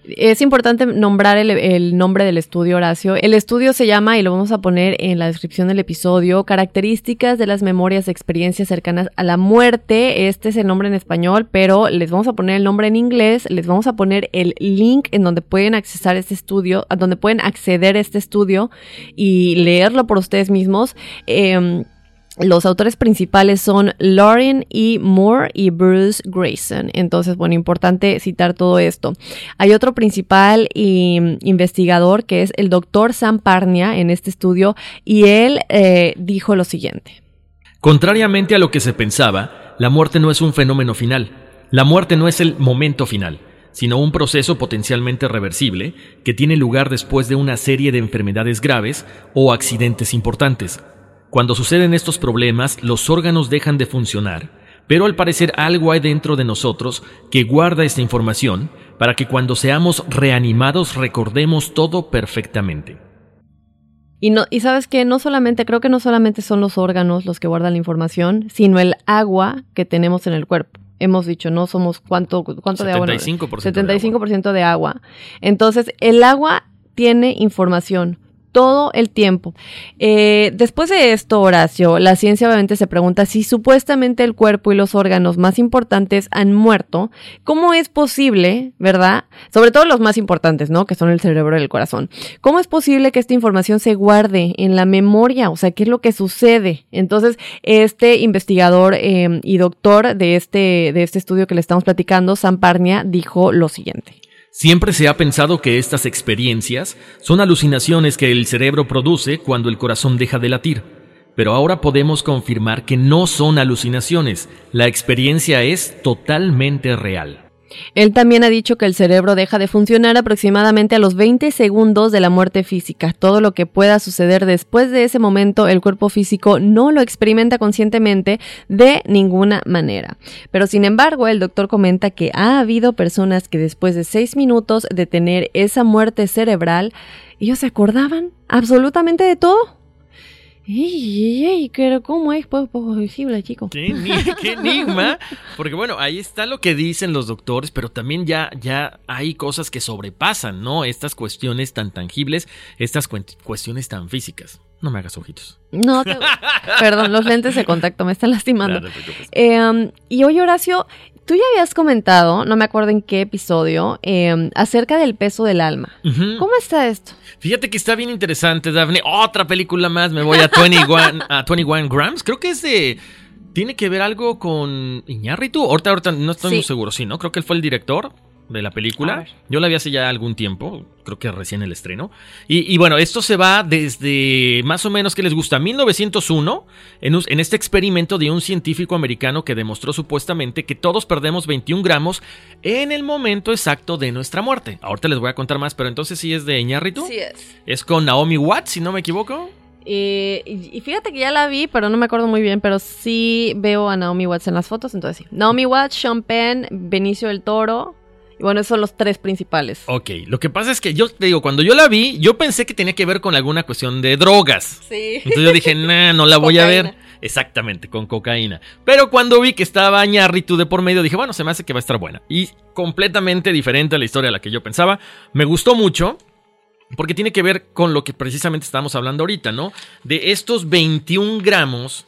Es importante nombrar el, nombre del estudio, Horacio. El estudio se llama, y lo vamos a poner en la descripción del episodio, Características de las memorias e experiencias cercanas a la muerte. Este es el nombre en español, pero les vamos a poner el nombre en inglés, les vamos a poner el link en donde pueden accesar este estudio, a donde pueden acceder a este estudio y leerlo por ustedes mismos. Eh, los autores principales son Lauren E. Moore y Bruce Grayson. Entonces, bueno, importante citar todo esto. Hay otro principal investigador que es el doctor Sam Parnia en este estudio y él eh, dijo lo siguiente. Contrariamente a lo que se pensaba, la muerte no es un fenómeno final. La muerte no es el momento final, sino un proceso potencialmente reversible que tiene lugar después de una serie de enfermedades graves o accidentes importantes cuando suceden estos problemas, los órganos dejan de funcionar, pero al parecer algo hay dentro de nosotros que guarda esta información para que cuando seamos reanimados recordemos todo perfectamente. Y, no, y sabes que no solamente, creo que no solamente son los órganos los que guardan la información, sino el agua que tenemos en el cuerpo. Hemos dicho, no somos cuánto, cuánto de agua. 75% de agua. Entonces, el agua tiene información todo el tiempo. Eh, después de esto, Horacio, la ciencia obviamente se pregunta si supuestamente el cuerpo y los órganos más importantes han muerto, ¿cómo es posible, verdad? Sobre todo los más importantes, ¿no? Que son el cerebro y el corazón. ¿Cómo es posible que esta información se guarde en la memoria? O sea, ¿qué es lo que sucede? Entonces, este investigador eh, y doctor de este, de este estudio que le estamos platicando, Sam Parnia, dijo lo siguiente. Siempre se ha pensado que estas experiencias son alucinaciones que el cerebro produce cuando el corazón deja de latir, pero ahora podemos confirmar que no son alucinaciones, la experiencia es totalmente real. Él también ha dicho que el cerebro deja de funcionar aproximadamente a los 20 segundos de la muerte física. Todo lo que pueda suceder después de ese momento, el cuerpo físico no lo experimenta conscientemente de ninguna manera. Pero sin embargo, el doctor comenta que ha habido personas que después de 6 minutos de tener esa muerte cerebral, ellos se acordaban absolutamente de todo. ¡Ey, ey, pero cómo es posible, chico? ¿Qué, enigma? Porque bueno, ahí está lo que dicen los doctores, pero también ya, ya hay cosas que sobrepasan, ¿no? Estas cuestiones tan tangibles, estas cuestiones tan físicas. No me hagas ojitos. No, perdón, los lentes de contacto me están lastimando. eh, y hoy, Horacio, Tú ya habías comentado, no me acuerdo en qué episodio, em, acerca del peso del alma. ¿Cómo está esto? Fíjate que está bien interesante, Daphne. Otra película más, me voy a 21, a 21 Grams. Creo que es de... ¿Tiene que ver algo con Iñárritu? Ahorita, ahorita no estoy muy seguro, sí, ¿no? Creo que él fue el director de la película. Yo la vi hace ya algún tiempo, creo que recién el estreno. Y, bueno, esto se va desde más o menos que les gusta, 1901, en, en, este experimento de un científico americano que demostró supuestamente que todos perdemos 21 gramos en el momento exacto de nuestra muerte. Ahorita les voy a contar más, pero entonces sí es de Iñárritu. Sí es. Es con Naomi Watts, si no me equivoco. Eh, y, fíjate que ya la vi, pero no me acuerdo muy bien, pero sí veo a Naomi Watts en las fotos, entonces sí. Naomi Watts, Sean Penn, Benicio del Toro, Y bueno, esos son los tres principales. Ok, lo que pasa es que yo te digo, cuando yo la vi, yo pensé que tenía que ver con alguna cuestión de drogas. Sí. Entonces yo dije, nah, no la voy a ver. Exactamente, con cocaína. Pero cuando vi que estaba Ñarritu de por medio, dije, bueno, se me hace que va a estar buena. Y completamente diferente a la historia a la que yo pensaba. Me gustó mucho. Porque tiene que ver con lo que precisamente estamos hablando ahorita, ¿no? De estos 21 gramos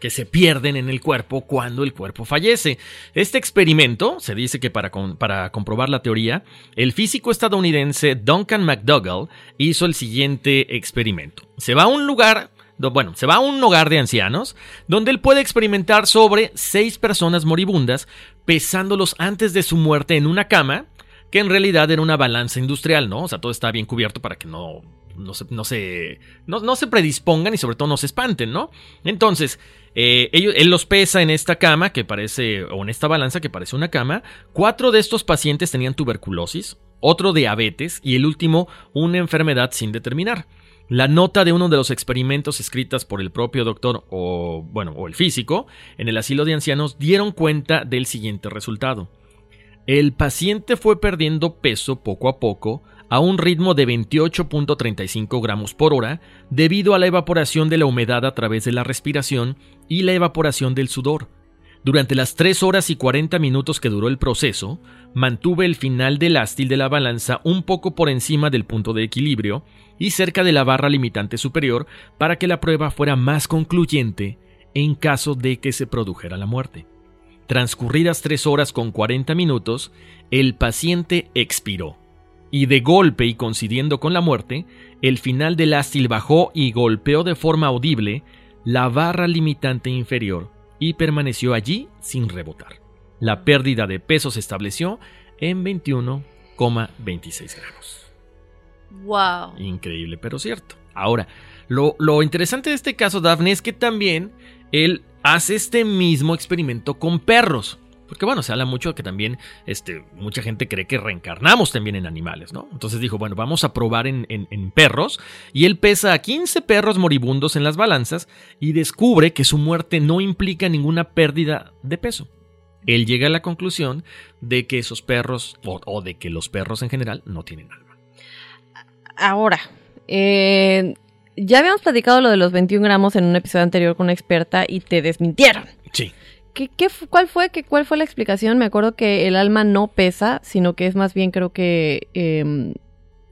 que se pierden en el cuerpo cuando el cuerpo fallece. Este experimento, se dice que para, comprobar la teoría, el físico estadounidense Duncan McDougall hizo el siguiente experimento. Se va a un lugar, bueno, se va a un hogar de ancianos, donde él puede experimentar sobre seis personas moribundas, pesándolos antes de su muerte en una cama, que en realidad era una balanza industrial, ¿no? O sea, todo está bien cubierto para que no, no, se, no, se, no, se predispongan y sobre todo no se espanten, ¿no? Entonces, eh, ellos- él los pesa en esta cama que parece, o en esta balanza que parece una cama. Cuatro de estos pacientes tenían tuberculosis, otro diabetes y el último una enfermedad sin determinar. La nota de uno de los experimentos escritas por el propio doctor o, bueno, o el físico en el asilo de ancianos dieron cuenta del siguiente resultado. El paciente fue perdiendo peso poco a poco a un ritmo de 28.35 gramos por hora debido a la evaporación de la humedad a través de la respiración y la evaporación del sudor. Durante las 3 horas y 40 minutos que duró el proceso, mantuve el final del ástil de la balanza un poco por encima del punto de equilibrio y cerca de la barra limitante superior para que la prueba fuera más concluyente en caso de que se produjera la muerte. Transcurridas 3 horas con 40 minutos, el paciente expiró. Y de golpe y coincidiendo con la muerte, el final del ástil bajó y golpeó de forma audible la barra limitante inferior y permaneció allí sin rebotar. La pérdida de peso se estableció en 21,26 gramos. Wow. Increíble, pero cierto. Ahora, lo, lo interesante de este caso, Daphne, es que también él hace este mismo experimento con perros. Porque bueno, se habla mucho que también este, mucha gente cree que reencarnamos también en animales, ¿no? Entonces dijo, bueno, vamos a probar en, en- en perros. Y él pesa a 15 perros moribundos en las balanzas y descubre que su muerte no implica ninguna pérdida de peso. Él llega a la conclusión de que esos perros, o, o de que los perros en general, no tienen alma. Ahora, eh, ya habíamos platicado lo de los 21 gramos en un episodio anterior con una experta y te desmintieron. Sí. ¿Qué, qué cuál, fue, qué, ¿Cuál fue la explicación? Me acuerdo que el alma no pesa, sino que es más bien creo que em,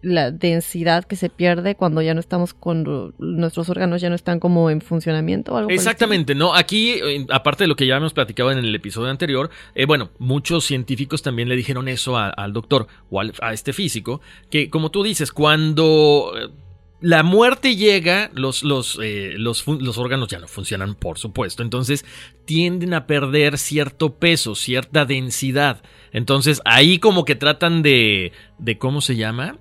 la densidad que se pierde cuando ya no estamos, cuando nuestros órganos ya no están como en funcionamiento o algo Exactamente, ¿no? Aquí, eh, aparte de lo que ya habíamos platicado en el episodio anterior, eh, bueno, muchos científicos también le dijeron eso al doctor o al- a este físico, que como tú dices, cuando eh, la muerte llega, los, los, eh, los, órganos ya no funcionan, por supuesto, entonces tienden a perder cierto peso, cierta densidad. Entonces ahí como que tratan de, de ¿cómo se llama?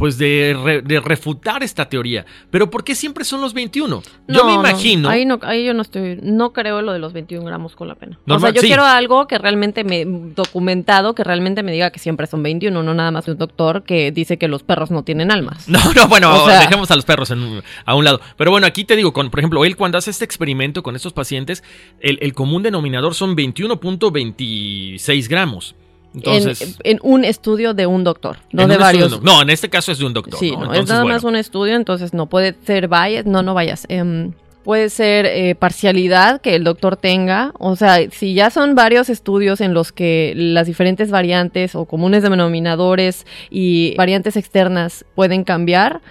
Pues de, re- de refutar esta teoría. Pero ¿por qué siempre son los 21? Yo No, me no, imagino... ahí, no, ahí yo no estoy, no creo lo de los 21 gramos con la pena. o sea, yo sí. quiero algo que realmente me, documentado, que realmente me diga que siempre son 21, no nada más de un doctor que dice que los perros no tienen almas. No, no, bueno, O sea- dejemos a los perros en un- a un lado. Pero bueno, aquí te digo, con, por ejemplo, él cuando hace este experimento con estos pacientes, el, el común denominador son 21.26 gramos. Entonces, en, en un estudio de un doctor, no de varios. estudio, no, en este caso es de un doctor. Sí, ¿no? no, es nada bueno. más un estudio, entonces no puede ser bias, no, no vayas. em, puede ser eh, parcialidad que el doctor tenga, o sea, si ya son varios estudios en los que las diferentes variantes o comunes denominadores y variantes externas pueden cambiar,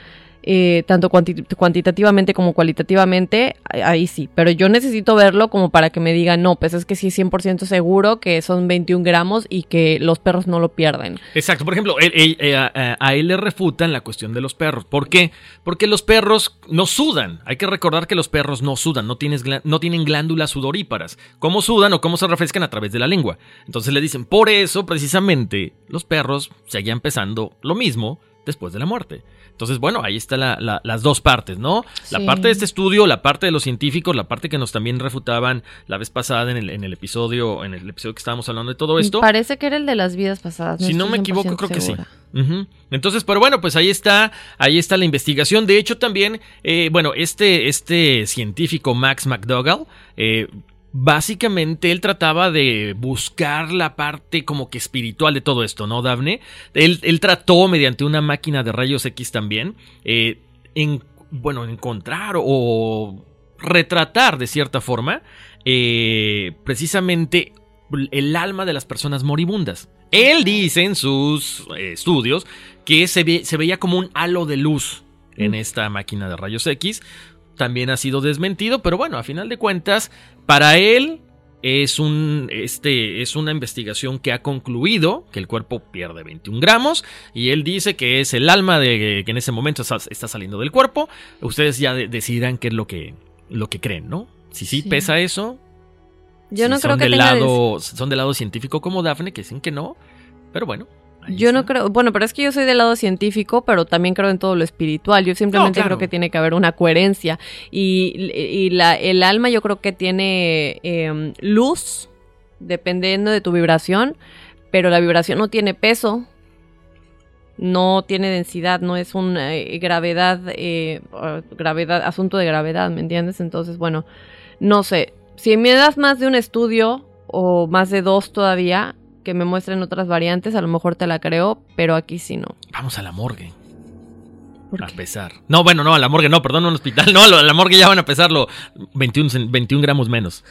eh, tanto cuanti- cuantitativamente como cualitativamente, ahí sí, pero yo necesito verlo como para que me digan, no, pues es que sí es 100% seguro que son 21 gramos y que los perros no lo pierden. Exacto, por ejemplo, eh, a, él le refutan la cuestión de los perros. ¿Por qué? Porque los perros no sudan. Hay que recordar que los perros no sudan, no, no tienen glándulas sudoríparas. ¿Cómo sudan o cómo se refrescan? A través de la lengua. Entonces le dicen, por eso precisamente los perros seguían pesando lo mismo después de la muerte. Entonces, bueno, ahí están las dos partes, ¿no? La parte de este estudio, la parte de los científicos, la parte que nos también refutaban la vez pasada en el, en el episodio, en el episodio que estábamos hablando de todo esto. Parece que era el de las vidas pasadas. Si no me equivoco, 100% creo que sí. Entonces, pero bueno, pues ahí está, ahí está la investigación. De hecho, también, eh, bueno, este, este científico Max McDougall, eh, básicamente él trataba de buscar la parte como que espiritual de todo esto, ¿no, Daphne? Él, él trató mediante una máquina de rayos X también, eh, en, bueno, encontrar o retratar de cierta forma eh, precisamente el alma de las personas moribundas. Él dice en sus estudios que se, se veía como un halo de luz en esta máquina de rayos X, también ha sido desmentido, pero bueno, a final de cuentas, para él es, un, este, es una investigación que ha concluido que el cuerpo pierde 21 gramos y él dice que es el alma de, que en ese momento está, saliendo del cuerpo. Ustedes ya decidirán qué es lo que, lo que creen, ¿no? Si sí, pesa eso. Yo no creo que del lado, Son del lado científico como Daphne, que dicen que no, pero bueno. Yo no creo, bueno, pero es que yo soy del lado científico, pero también creo en todo lo espiritual. Yo simplemente creo que tiene que haber una coherencia. Y, la, el alma yo creo que tiene em, luz, dependiendo de tu vibración, pero la vibración no tiene peso, no tiene densidad, no es una eh, gravedad, eh, gravedad, asunto de gravedad, ¿me entiendes? Entonces, bueno, no sé. Si me das más de un estudio o más de dos todavía, que me muestren otras variantes, a lo mejor te la creo, pero aquí sí no. Vamos a la morgue. A pesar. No, bueno, no, a la morgue no, perdón, un hospital. No, a la morgue ya van a pesarlo 21, 21 gramos menos.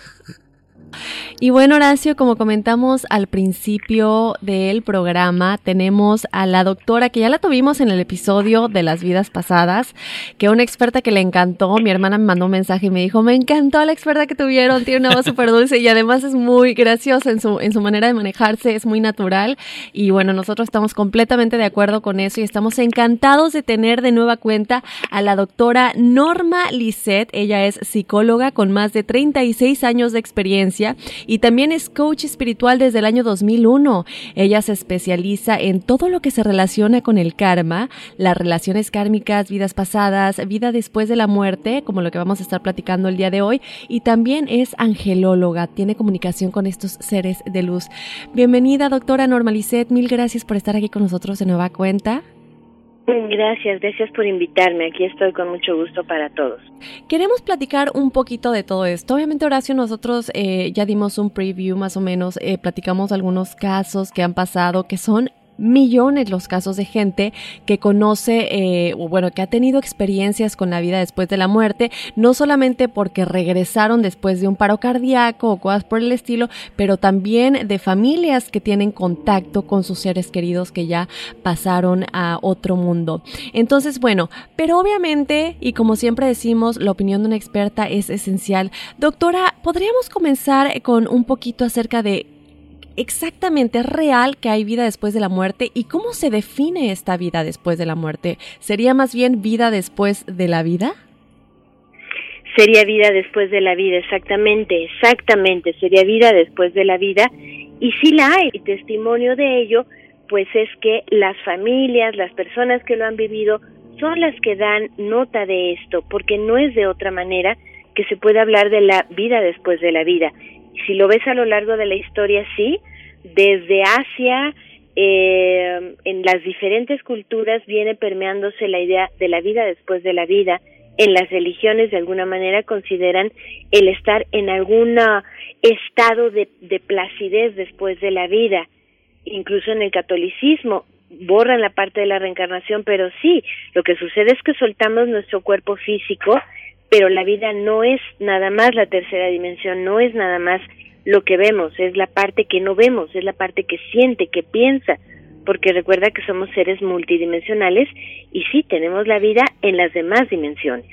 Y bueno, Horacio, como comentamos al principio del programa, tenemos a la doctora que ya la tuvimos en el episodio de las vidas pasadas, que una experta que le encantó, mi hermana me mandó un mensaje y me dijo, me encantó la experta que tuvieron, tiene una voz súper dulce y además es muy graciosa en su, en su manera de manejarse, es muy natural. Y bueno, nosotros estamos completamente de acuerdo con eso y estamos encantados de tener de nueva cuenta a la doctora Norma Lisset. Ella es psicóloga con más de 36 años de experiencia y también es coach espiritual desde el año 2001. Ella se especializa en todo lo que se relaciona con el karma, las relaciones kármicas, vidas pasadas, vida después de la muerte, como lo que vamos a estar platicando el día de hoy, y también es angelóloga, tiene comunicación con estos seres de luz. Bienvenida, doctora Normalicet, mil gracias por estar aquí con nosotros de nueva cuenta. Gracias, gracias por invitarme. Aquí estoy con mucho gusto para todos. Queremos platicar un poquito de todo esto. Obviamente, Horacio, nosotros eh, ya dimos un preview más o menos, eh, platicamos algunos casos que han pasado que son millones los casos de gente que conoce, eh, o bueno, que ha tenido experiencias con la vida después de la muerte, no solamente porque regresaron después de un paro cardíaco o cosas por el estilo, pero también de familias que tienen contacto con sus seres queridos que ya pasaron a otro mundo. Entonces, bueno, pero obviamente, y como siempre decimos, la opinión de una experta es esencial. Doctora, ¿podríamos comenzar con un poquito acerca de exactamente es real que hay vida después de la muerte y cómo se define esta vida después de la muerte? ¿Sería más bien vida después de la vida? Sería vida después de la vida, exactamente, exactamente, sería vida después de la vida. Y si la hay, y testimonio de ello, pues es que las familias, las personas que lo han vivido, son las que dan nota de esto, porque no es de otra manera que se puede hablar de la vida después de la vida si lo ves a lo largo de la historia, sí, desde Asia, eh, en las diferentes culturas viene permeándose la idea de la vida después de la vida. En las religiones, de alguna manera, consideran el estar en algún estado de, de placidez después de la vida. Incluso en el catolicismo, borran la parte de la reencarnación, pero sí, lo que sucede es que soltamos nuestro cuerpo físico pero la vida no es nada más la tercera dimensión, no es nada más lo que vemos, es la parte que no vemos, es la parte que siente, que piensa, porque recuerda que somos seres multidimensionales y sí tenemos la vida en las demás dimensiones.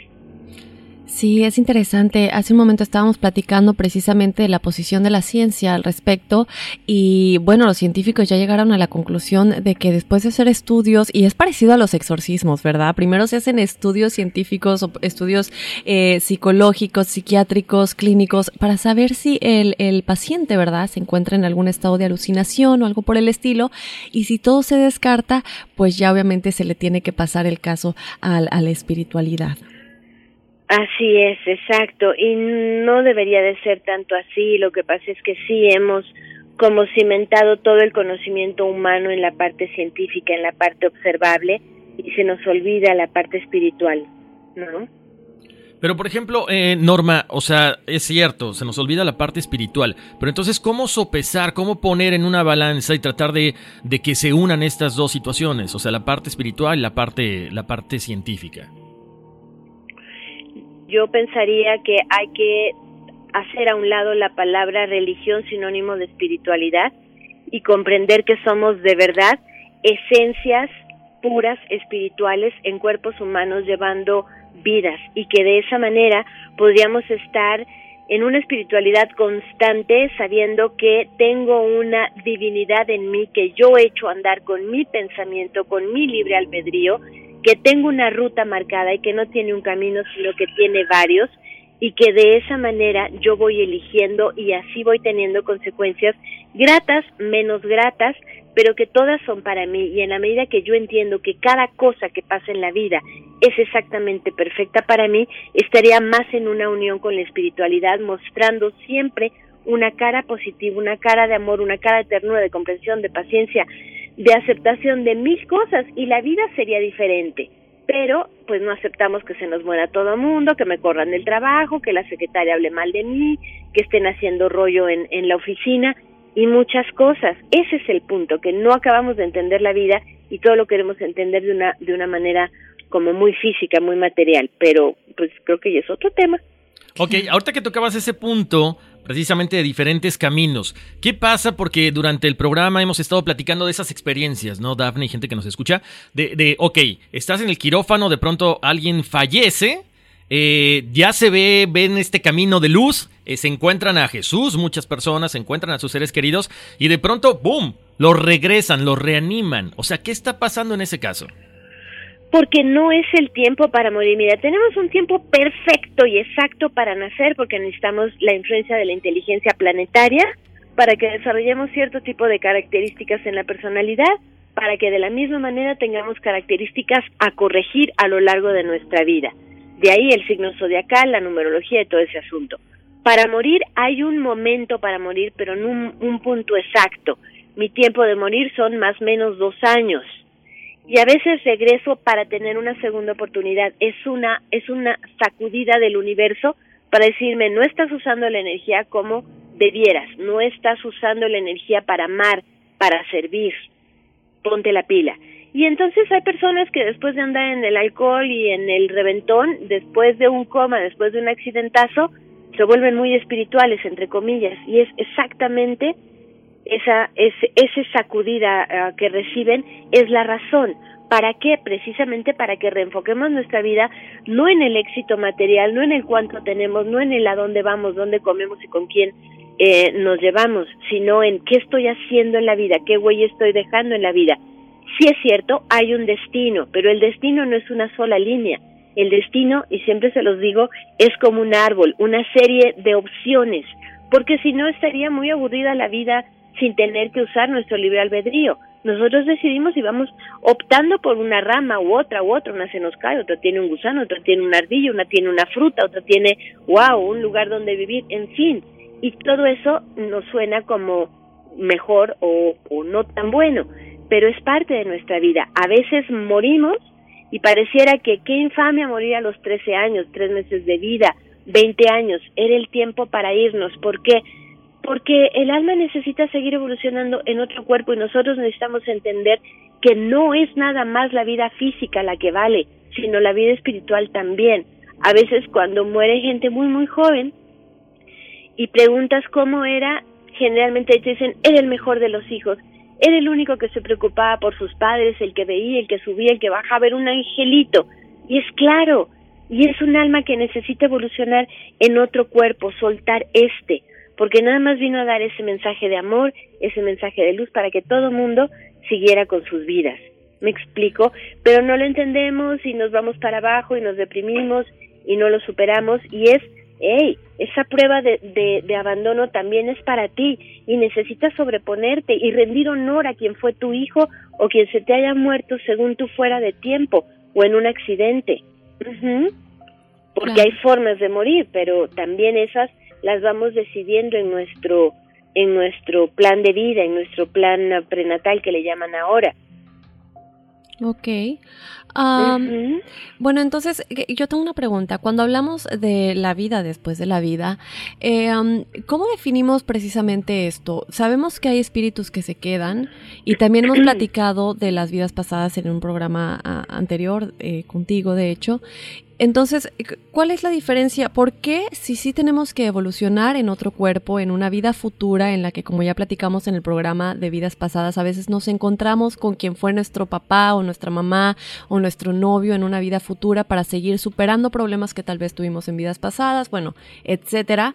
Sí, es interesante. Hace un momento estábamos platicando precisamente de la posición de la ciencia al respecto y bueno, los científicos ya llegaron a la conclusión de que después de hacer estudios, y es parecido a los exorcismos, ¿verdad? Primero se hacen estudios científicos o estudios eh, psicológicos, psiquiátricos, clínicos, para saber si el, el paciente, ¿verdad?, se encuentra en algún estado de alucinación o algo por el estilo y si todo se descarta, pues ya obviamente se le tiene que pasar el caso a la espiritualidad. Así es, exacto. Y no debería de ser tanto así. Lo que pasa es que sí hemos como cimentado todo el conocimiento humano en la parte científica, en la parte observable, y se nos olvida la parte espiritual, ¿no? Pero por ejemplo, eh, Norma, o sea, es cierto, se nos olvida la parte espiritual, pero entonces, ¿cómo sopesar, cómo poner en una balanza y tratar de, de que se unan estas dos situaciones? O sea, la parte espiritual y la parte, la parte científica. Yo pensaría que hay que hacer a un lado la palabra religión sinónimo de espiritualidad y comprender que somos de verdad esencias puras espirituales en cuerpos humanos llevando vidas y que de esa manera podríamos estar en una espiritualidad constante sabiendo que tengo una divinidad en mí que yo he hecho andar con mi pensamiento, con mi libre albedrío, que tengo una ruta marcada y que no tiene un camino sino que tiene varios y que de esa manera yo voy eligiendo y así voy teniendo consecuencias gratas, menos gratas, pero que todas son para mí. Y en la medida que yo entiendo que cada cosa que pasa en la vida es exactamente perfecta para mí, estaría más en una unión con la espiritualidad, mostrando siempre una cara positiva, una cara de amor, una cara de ternura, de comprensión, de paciencia, de aceptación de mis cosas y la vida sería diferente pero pues no aceptamos que se nos muera todo el mundo, que me corran del trabajo, que la secretaria hable mal de mí, que estén haciendo rollo en, en la oficina y muchas cosas. Ese es el punto, que no acabamos de entender la vida y todo lo queremos entender de una, de una manera como muy física, muy material, pero pues creo que ya es otro tema. Ok, ahorita que tocabas ese punto, precisamente de diferentes caminos. ¿Qué pasa? Porque durante el programa hemos estado platicando de esas experiencias, ¿no, Daphne y gente que nos escucha? De, de ok, estás en el quirófano, de pronto alguien fallece, eh, ya se ve, ven este camino de luz, eh, se encuentran a Jesús, muchas personas se encuentran a sus seres queridos y de pronto, ¡boom!, los regresan, los reaniman. O sea, ¿qué está pasando en ese caso? Porque no es el tiempo para morir. Mira, tenemos un tiempo perfecto y exacto para nacer porque necesitamos la influencia de la inteligencia planetaria para que desarrollemos cierto tipo de características en la personalidad, para que de la misma manera tengamos características a corregir a lo largo de nuestra vida. De ahí el signo zodiacal, la numerología y todo ese asunto. Para morir hay un momento para morir, pero no un, un punto exacto. Mi tiempo de morir son más o menos dos años y a veces regreso para tener una segunda oportunidad. Es una, es una sacudida del universo para decirme, no estás usando la energía como debieras, no estás usando la energía para amar, para servir, ponte la pila. Y entonces hay personas que después de andar en el alcohol y en el reventón, después de un coma, después de un accidentazo, se vuelven muy espirituales, entre comillas, y es exactamente esa, ese, ese sacudida ah, que reciben es la razón. ¿Para qué? Precisamente para que reenfoquemos nuestra vida no en el éxito material, no en el cuánto tenemos, no en el a dónde vamos, dónde comemos y con quién eh, nos llevamos, sino en qué estoy haciendo en la vida, qué huella estoy dejando en la vida. Sí es cierto, hay un destino, pero el destino no es una sola línea. El destino, y siempre se los digo, es como un árbol, una serie de opciones, porque si no estaría muy aburrida la vida sin tener que usar nuestro libre albedrío. Nosotros decidimos y vamos optando por una rama u otra u otra, una se nos cae, otra tiene un gusano, otra tiene un ardillo, una tiene una fruta, otra tiene, wow, un lugar donde vivir, en fin. Y todo eso nos suena como mejor o, o no tan bueno, pero es parte de nuestra vida. A veces morimos y pareciera que qué infamia morir a los 13 años, tres meses de vida, 20 años, era el tiempo para irnos. ¿Por qué? Porque el alma necesita seguir evolucionando en otro cuerpo y nosotros necesitamos entender que no es nada más la vida física la que vale, sino la vida espiritual también. A veces cuando muere gente muy muy joven y preguntas cómo era, generalmente te dicen, era el mejor de los hijos, era el único que se preocupaba por sus padres, el que veía, el que subía, el que bajaba, era un angelito. Y es claro, y es un alma que necesita evolucionar en otro cuerpo, soltar este porque nada más vino a dar ese mensaje de amor, ese mensaje de luz para que todo mundo siguiera con sus vidas. Me explico, pero no lo entendemos y nos vamos para abajo y nos deprimimos y no lo superamos y es, hey, esa prueba de, de, de abandono también es para ti y necesitas sobreponerte y rendir honor a quien fue tu hijo o quien se te haya muerto según tú fuera de tiempo o en un accidente. Porque hay formas de morir, pero también esas las vamos decidiendo en nuestro en nuestro plan de vida, en nuestro plan prenatal que le llaman ahora. Ok. Bueno, entonces yo tengo una pregunta. Cuando hablamos de la vida después de la vida, eh, ¿cómo definimos precisamente esto? Sabemos que hay espíritus que se quedan y también hemos platicado de las vidas pasadas en un programa ah, anterior eh, contigo, de hecho, entonces, ¿cuál es la diferencia? ¿Por qué si sí tenemos que evolucionar en otro cuerpo, en una vida futura en la que, como ya platicamos en el programa de vidas pasadas, a veces nos encontramos con quien fue nuestro papá o nuestra mamá o nuestro novio en una vida futura para seguir superando problemas que tal vez tuvimos en vidas pasadas, bueno, etcétera?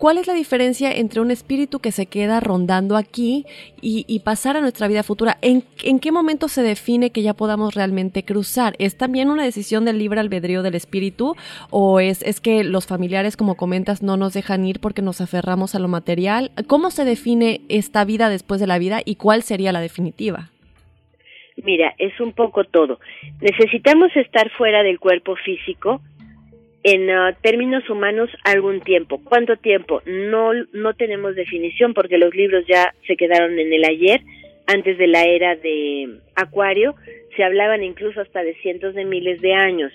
¿Cuál es la diferencia entre un espíritu que se queda rondando aquí y, pasar a nuestra vida futura? ¿En, ¿En qué momento se define que ya podamos realmente cruzar? ¿Es también una decisión del libre albedrío del espíritu o es, es que los familiares, como comentas, no nos dejan ir porque nos aferramos a lo material? ¿Cómo se define esta vida después de la vida y cuál sería la definitiva? Mira, es un poco todo. Necesitamos estar fuera del cuerpo físico en uh, términos humanos algún tiempo. ¿Cuánto tiempo? No, no tenemos definición porque los libros ya se quedaron en el ayer. Antes de la era de Acuario se hablaban incluso hasta de cientos de miles de años.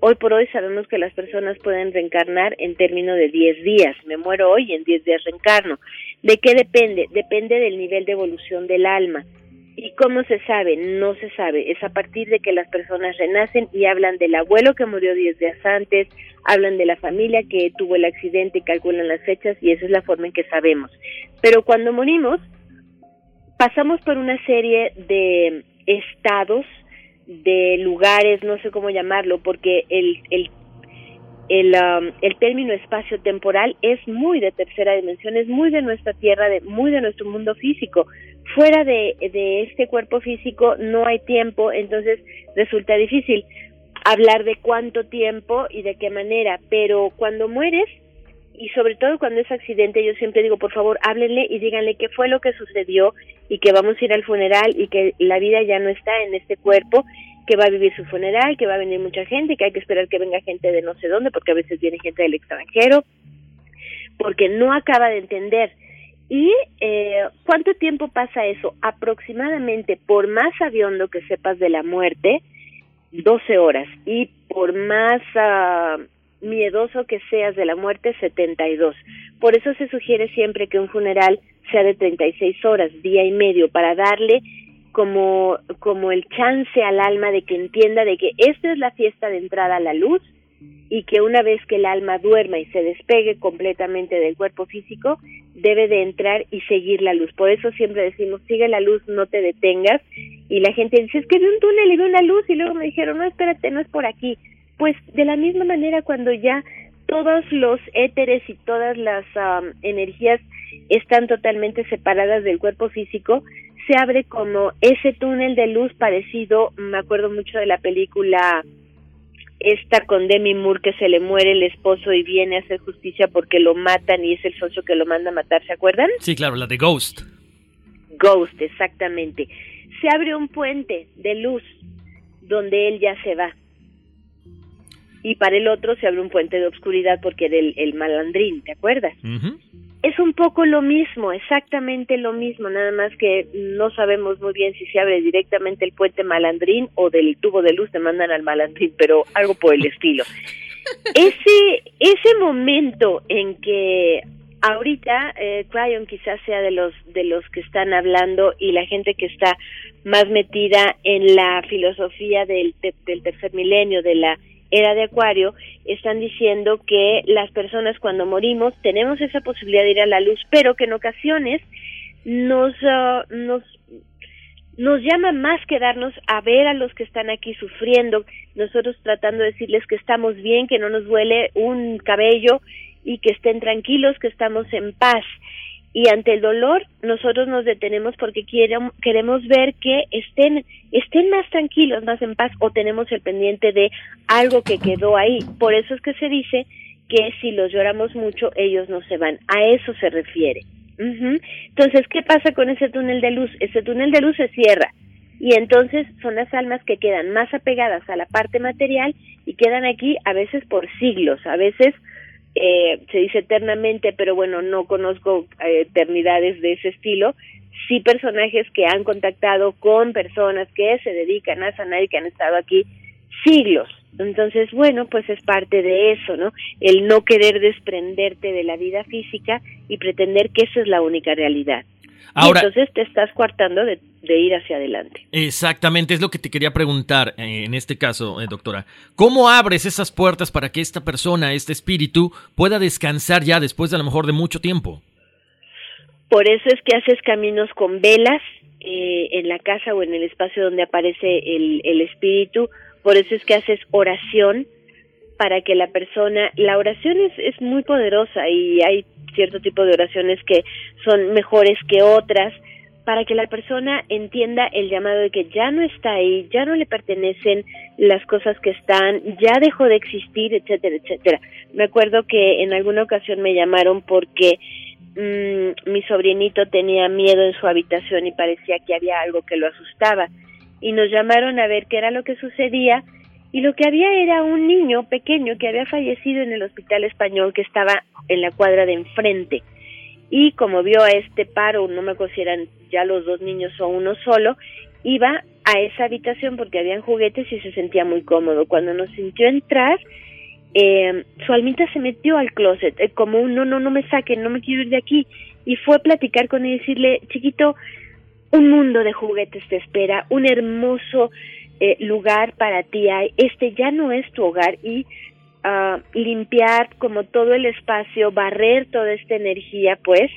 Hoy por hoy sabemos que las personas pueden reencarnar en términos de 10 días. Me muero hoy y en 10 días reencarno. ¿De qué depende? Depende del nivel de evolución del alma. ¿Y cómo se sabe? No se sabe. Es a partir de que las personas renacen y hablan del abuelo que murió 10 días antes, hablan de la familia que tuvo el accidente calculan las fechas y esa es la forma en que sabemos. Pero cuando morimos, pasamos por una serie de estados de lugares, no sé cómo llamarlo, porque el, el, el, um, el término espacio-temporal es muy de tercera dimensión, es muy de nuestra Tierra, de, muy de nuestro mundo físico. Fuera de, de este cuerpo físico no hay tiempo, entonces resulta difícil hablar de cuánto tiempo y de qué manera, pero cuando mueres, y sobre todo cuando es accidente, yo siempre digo, por favor, háblenle y díganle qué fue lo que sucedió y que vamos a ir al funeral y que la vida ya no está en este cuerpo, que va a vivir su funeral, que va a venir mucha gente, que hay que esperar que venga gente de no sé dónde, porque a veces viene gente del extranjero, porque no acaba de entender. ¿Y eh, cuánto tiempo pasa eso? Aproximadamente, por más aviondo que sepas de la muerte, 12 horas. Y por más... Uh, miedoso que seas de la muerte, 72. Por eso se sugiere siempre que un funeral sea de 36 horas, día y medio, para darle como, como el chance al alma de que entienda de que esta es la fiesta de entrada a la luz y que una vez que el alma duerma y se despegue completamente del cuerpo físico, debe de entrar y seguir la luz. Por eso siempre decimos, sigue la luz, no te detengas. Y la gente dice, es que vi un túnel y vi una luz y luego me dijeron, no, espérate, no es por aquí pues de la misma manera cuando ya todos los éteres y todas las energías están totalmente separadas del cuerpo físico, se abre como ese túnel de luz parecido, me acuerdo mucho de la película esta con Demi Moore que se le muere el esposo y viene a hacer justicia porque lo matan y es el socio que lo manda a matar, ¿se acuerdan? Sí, claro, la de Ghost. Ghost, exactamente. Se abre un puente de luz donde él ya se va y para el otro se abre un puente de obscuridad porque era el, malandrín, ¿te acuerdas? Es un poco lo mismo, exactamente lo mismo, nada más que no sabemos muy bien si se abre directamente el puente malandrín o del tubo de luz te mandan al malandrín, pero algo por el estilo. Ese, ese momento en que ahorita eh, Cryon quizás sea de los de los que están hablando y la gente que está más metida en la filosofía del, del tercer milenio, de la era de Acuario, están diciendo que las personas cuando morimos tenemos esa posibilidad de ir a la luz, pero que en ocasiones nos, ah, nos, nos llama más quedarnos a ver a los que están aquí sufriendo, nosotros tratando de decirles que estamos bien, que no nos duele un cabello y que estén tranquilos, que estamos en paz y ante el dolor nosotros nos detenemos porque queremos ver que estén estén más tranquilos, más en paz o tenemos el pendiente de algo que quedó ahí. Por eso es que se dice que si los lloramos mucho ellos no se van. A eso se refiere. Entonces, ¿qué pasa con ese túnel de luz? Ese túnel de luz se cierra y entonces son las almas que quedan más apegadas a la parte material y quedan aquí a veces por siglos, a veces eh, se dice eternamente, pero bueno, no conozco eh, eternidades de ese estilo, sí personajes que han contactado con personas que se dedican a sanar y que han estado aquí siglos. Entonces, bueno, pues es parte de eso, ¿no? El no querer desprenderte de la vida física y pretender que esa es la única realidad. Ahora, y entonces te estás coartando de, de, ir hacia adelante. Exactamente, es lo que te quería preguntar eh, en este caso, eh, doctora. ¿Cómo abres esas puertas para que esta persona, este espíritu, pueda descansar ya después de a lo mejor de mucho tiempo? Por eso es que haces caminos con velas eh, en la casa o en el espacio donde aparece el, el espíritu. Por eso es que haces oración para que la persona, la oración es, es muy poderosa y hay cierto tipo de oraciones que son mejores que otras, para que la persona entienda el llamado de que ya no está ahí, ya no le pertenecen las cosas que están, ya dejó de existir, etcétera, etcétera. Me acuerdo que en alguna ocasión me llamaron porque mmm, mi sobrinito tenía miedo en su habitación y parecía que había algo que lo asustaba. Y nos llamaron a ver qué era lo que sucedía y lo que había era un niño pequeño que había fallecido en el hospital español que estaba en la cuadra de enfrente. Y como vio a este paro, no me acuerdo si eran ya los dos niños o uno solo, iba a esa habitación porque habían juguetes y se sentía muy cómodo. Cuando nos sintió entrar, eh, su almita se metió al closet, eh, como un no, no, no me saquen, no me quiero ir de aquí. Y fue a platicar con él y decirle, chiquito, un mundo de juguetes te espera, un hermoso eh, lugar para ti hay, este ya no es tu hogar y limpiar como todo el espacio, barrer toda esta energía, pues,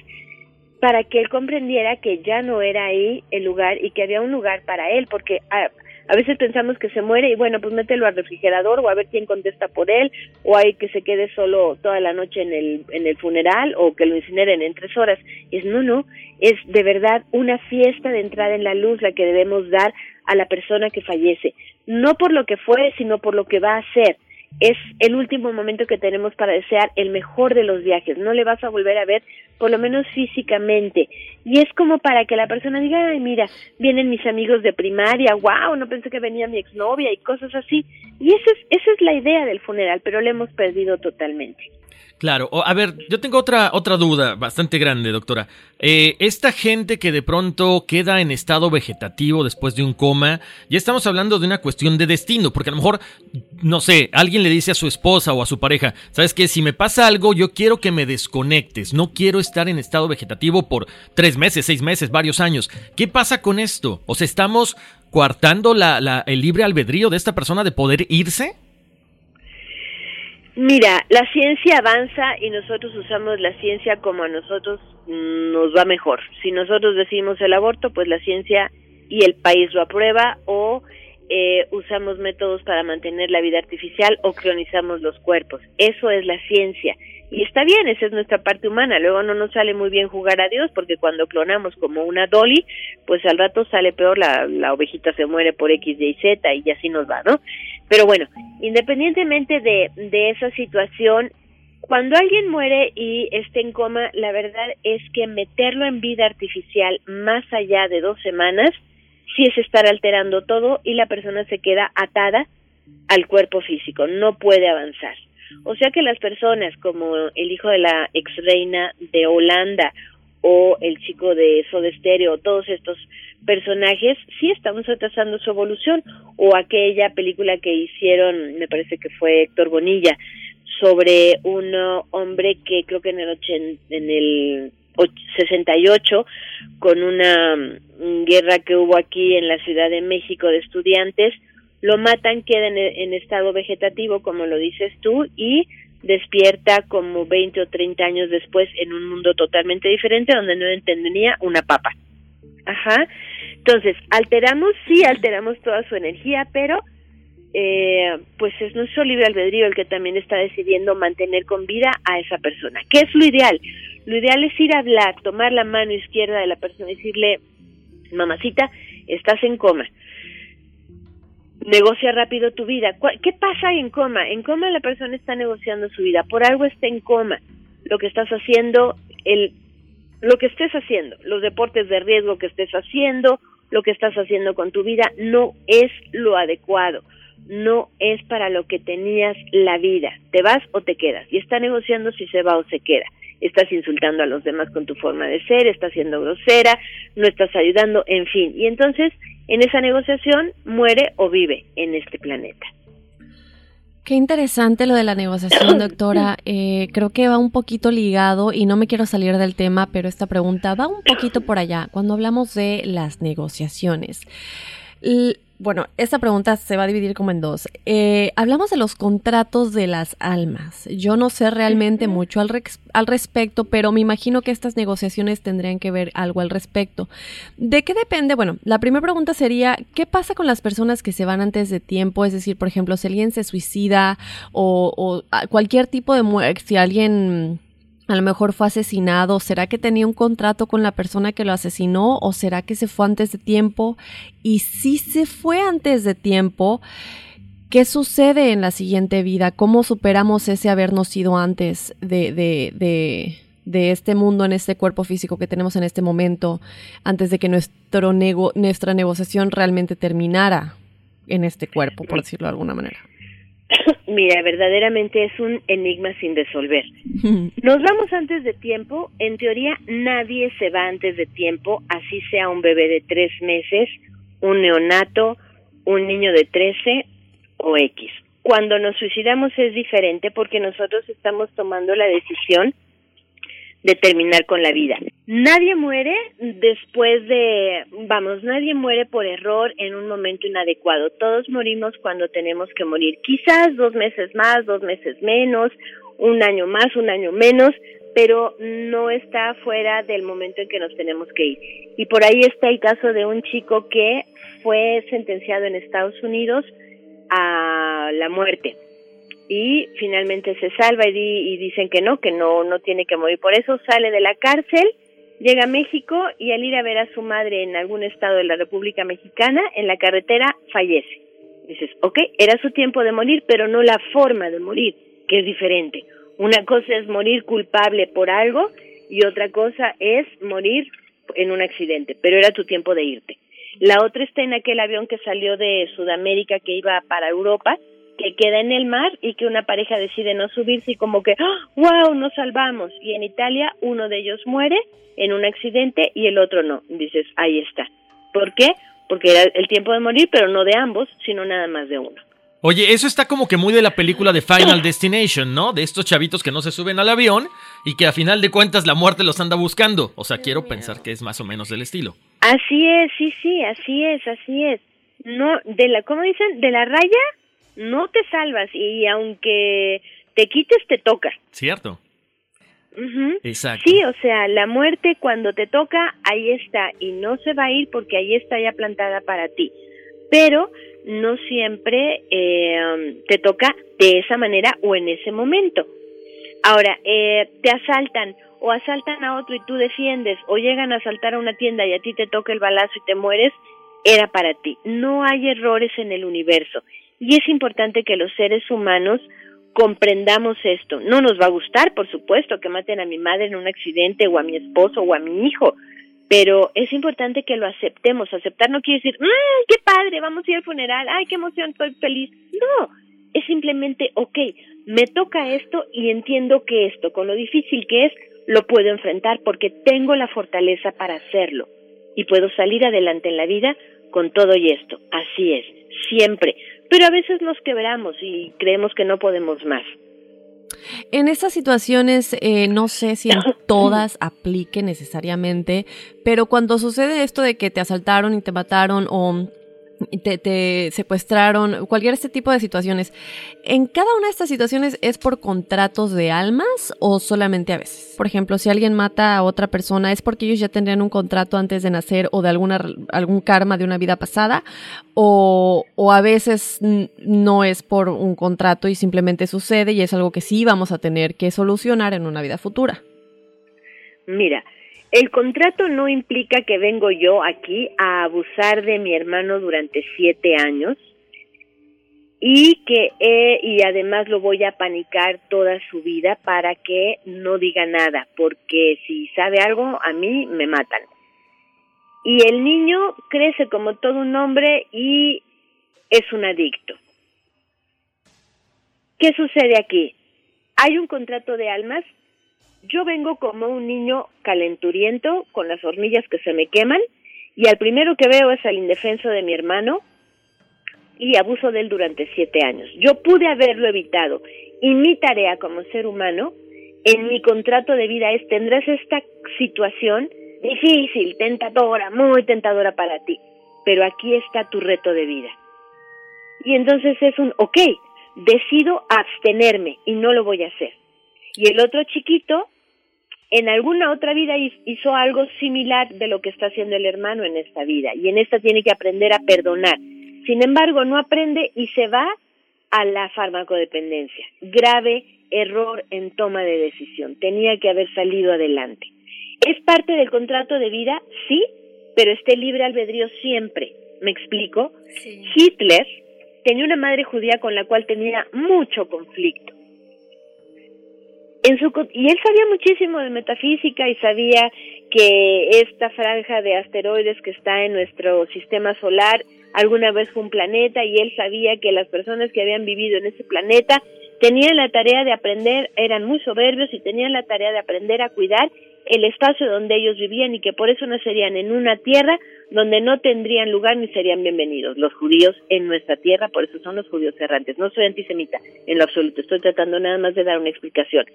para que él comprendiera que ya no era ahí el lugar y que había un lugar para él, porque a, a veces pensamos que se muere y bueno, pues mételo al refrigerador o a ver quién contesta por él, o hay que se quede solo toda la noche en el, en el funeral o que lo incineren en tres horas. Es no, no, es de verdad una fiesta de entrada en la luz la que debemos dar a la persona que fallece, no por lo que fue, sino por lo que va a ser. Es el último momento que tenemos para desear el mejor de los viajes. No le vas a volver a ver, por lo menos físicamente. Y es como para que la persona diga, ay, mira, vienen mis amigos de primaria, wow, no pensé que venía mi exnovia y cosas así. Y esa es, esa es la idea del funeral, pero lo hemos perdido totalmente. Claro, a ver, yo tengo otra, otra duda bastante grande, doctora. Eh, esta gente que de pronto queda en estado vegetativo después de un coma, ya estamos hablando de una cuestión de destino, porque a lo mejor, no sé, alguien le dice a su esposa o a su pareja, ¿sabes qué? Si me pasa algo, yo quiero que me desconectes, no quiero estar en estado vegetativo por tres meses, seis meses, varios años. ¿Qué pasa con esto? O sea, ¿estamos coartando el libre albedrío de esta persona de poder irse? Mira, la ciencia avanza y nosotros usamos la ciencia como a nosotros nos va mejor. Si nosotros decimos el aborto, pues la ciencia y el país lo aprueba o eh, usamos métodos para mantener la vida artificial o clonizamos los cuerpos. Eso es la ciencia. Y está bien, esa es nuestra parte humana. Luego no nos sale muy bien jugar a Dios porque cuando clonamos como una dolly, pues al rato sale peor, la, la ovejita se muere por X, Y, Z y así nos va, ¿no? Pero bueno, independientemente de, de esa situación, cuando alguien muere y está en coma, la verdad es que meterlo en vida artificial más allá de dos semanas, sí es estar alterando todo y la persona se queda atada al cuerpo físico, no puede avanzar. O sea que las personas como el hijo de la ex reina de Holanda o el chico de Soda Stereo, todos estos personajes, sí estamos retrasando su evolución, o aquella película que hicieron, me parece que fue Héctor Bonilla, sobre un hombre que creo que en el, ochen, en el 68, con una mm, guerra que hubo aquí en la Ciudad de México de estudiantes, lo matan, queda en, en estado vegetativo, como lo dices tú, y despierta como 20 o 30 años después en un mundo totalmente diferente donde no entendía una papa. Ajá. Entonces, alteramos, sí, alteramos toda su energía, pero eh, pues es nuestro libre albedrío el que también está decidiendo mantener con vida a esa persona. ¿Qué es lo ideal? Lo ideal es ir a hablar, tomar la mano izquierda de la persona y decirle, mamacita, estás en coma. Negocia rápido tu vida. ¿Qué pasa en coma? En coma la persona está negociando su vida. Por algo está en coma. Lo que estás haciendo, el lo que estés haciendo, los deportes de riesgo que estés haciendo, lo que estás haciendo con tu vida, no es lo adecuado, no es para lo que tenías la vida. Te vas o te quedas. Y está negociando si se va o se queda. Estás insultando a los demás con tu forma de ser, estás siendo grosera, no estás ayudando, en fin. Y entonces, en esa negociación, muere o vive en este planeta. Qué interesante lo de la negociación, doctora. Eh, creo que va un poquito ligado y no me quiero salir del tema, pero esta pregunta va un poquito por allá. Cuando hablamos de las negociaciones, bueno, esta pregunta se va a dividir como en dos. Eh, hablamos de los contratos de las almas. Yo no sé realmente mucho al, al, respecto, pero me imagino que estas negociaciones tendrían que ver algo al respecto. ¿De qué depende? Bueno, la primera pregunta sería, ¿qué pasa con las personas que se van antes de tiempo? Es decir, por ejemplo, si alguien se suicida o, o cualquier tipo de muerte, si alguien a lo mejor fue asesinado, ¿será que tenía un contrato con la persona que lo asesinó o será que se fue antes de tiempo? Y si se fue antes de tiempo, ¿qué sucede en la siguiente vida? ¿Cómo superamos ese habernos ido antes de, de, de, de este mundo, en este cuerpo físico que tenemos en este momento, antes de que nuestro nego nuestra negociación realmente terminara en este cuerpo, por decirlo de alguna manera? Mira, verdaderamente es un enigma sin resolver. Nos vamos antes de tiempo. En teoría, nadie se va antes de tiempo, así sea un bebé de tres meses, un neonato, un niño de trece o X. Cuando nos suicidamos es diferente porque nosotros estamos tomando la decisión de terminar con la vida. Nadie muere después de, vamos, nadie muere por error en un momento inadecuado. Todos morimos cuando tenemos que morir. Quizás dos meses más, dos meses menos, un año más, un año menos, pero no está fuera del momento en que nos tenemos que ir. Y por ahí está el caso de un chico que fue sentenciado en Estados Unidos a la muerte y finalmente se salva y, y, dicen que no, que no, no tiene que morir. Por eso sale de la cárcel, llega a México y al ir a ver a su madre en algún estado de la República Mexicana, en la carretera fallece. Dices, ok, era su tiempo de morir, pero no la forma de morir, que es diferente. Una cosa es morir culpable por algo y otra cosa es morir en un accidente, pero era tu tiempo de irte. La otra está en aquel avión que salió de Sudamérica que iba para Europa que queda en el mar y que una pareja decide no subirse y como que, wow, ¡Ah! nos salvamos. Y en Italia uno de ellos muere en un accidente y el otro no. Dices, ahí está. ¿Por qué? Porque era el tiempo de morir, pero no de ambos, sino nada más de uno. Oye, eso está como que muy de la película de Final Destination, ¿no? De estos chavitos que no se suben al avión y que a final de cuentas la muerte los anda buscando. O sea, quiero pensar que es más o menos del estilo. Así es, sí, sí, así es, así es. No, de la, ¿cómo dicen? De la raya no te salvas y aunque te quites te toca. Cierto. Exacto. Sí, o sea, la muerte cuando te toca, ahí está y no se va a ir porque ahí está ya plantada para ti. Pero no siempre eh, te toca de esa manera o en ese momento. Ahora, eh, te asaltan o asaltan a otro y tú defiendes o llegan a asaltar a una tienda y a ti te toca el balazo y te mueres, era para ti. No hay errores en el universo. Y es importante que los seres humanos comprendamos esto. No nos va a gustar, por supuesto, que maten a mi madre en un accidente o a mi esposo o a mi hijo, pero es importante que lo aceptemos. Aceptar no quiere decir, mmm, qué padre, vamos a ir al funeral, ay, qué emoción, estoy feliz. No, es simplemente, ok, me toca esto y entiendo que esto, con lo difícil que es, lo puedo enfrentar porque tengo la fortaleza para hacerlo y puedo salir adelante en la vida con todo y esto. Así es, siempre pero a veces nos quebramos y creemos que no podemos más. En estas situaciones, eh, no sé si en todas aplique necesariamente, pero cuando sucede esto de que te asaltaron y te mataron o te, secuestraron, cualquier este tipo de situaciones. ¿En cada una de estas situaciones es por contratos de almas o solamente a veces? Por ejemplo, si alguien mata a otra persona, ¿es porque ellos ya tendrían un contrato antes de nacer o de alguna, algún karma de una vida pasada? ¿O, o a veces no es por un contrato y simplemente sucede y es algo que sí vamos a tener que solucionar en una vida futura? Mira, el contrato no implica que vengo yo aquí a abusar de mi hermano durante siete años y que y además lo voy a panicar toda su vida para que no diga nada, porque si sabe algo a mí me matan. Y el niño crece como todo un hombre y es un adicto. ¿Qué sucede aquí? Hay un contrato de almas yo vengo como un niño calenturiento con las hornillas que se me queman y al primero que veo es al indefenso de mi hermano y abuso de él durante siete años. Yo pude haberlo evitado y mi tarea como ser humano en mi contrato de vida es tendrás esta situación difícil, tentadora, muy tentadora para ti, pero aquí está tu reto de vida. Y entonces es un, ok, decido abstenerme y no lo voy a hacer. Y el otro chiquito, en alguna otra vida hizo algo similar de lo que está haciendo el hermano en esta vida, y en esta tiene que aprender a perdonar. Sin embargo, no aprende y se va a la farmacodependencia. Grave error en toma de decisión. Tenía que haber salido adelante. ¿Es parte del contrato de vida? Sí, pero esté libre albedrío siempre. ¿Me explico? Hitler tenía una madre judía con la cual tenía mucho conflicto. En su, y él sabía muchísimo de metafísica y sabía que esta franja de asteroides que está en nuestro sistema solar alguna vez fue un planeta y él sabía que las personas que habían vivido en ese planeta tenían la tarea de aprender, eran muy soberbios y tenían la tarea de aprender a cuidar el espacio donde ellos vivían y que por eso nacerían en una tierra donde no tendrían lugar ni serían bienvenidos los judíos en nuestra tierra, por eso son los judíos errantes. No soy antisemita en lo absoluto, estoy tratando nada más de dar una explicación.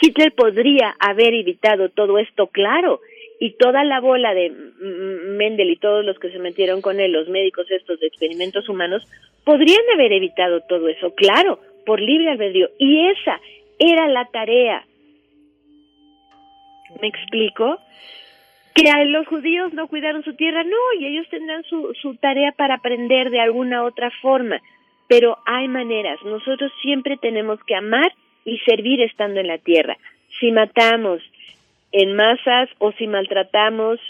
Hitler podría haber evitado todo esto, claro, y toda la bola de Mendel y todos los que se metieron con él, los médicos estos de experimentos humanos, podrían haber evitado todo eso, claro, por libre albedrío. Y esa era la tarea. ¿Me explico? Que a los judíos no cuidaron su tierra, no, y ellos tendrán su, su tarea para aprender de alguna otra forma. Pero hay maneras. Nosotros siempre tenemos que amar y servir estando en la tierra. Si matamos en masas o si maltratamos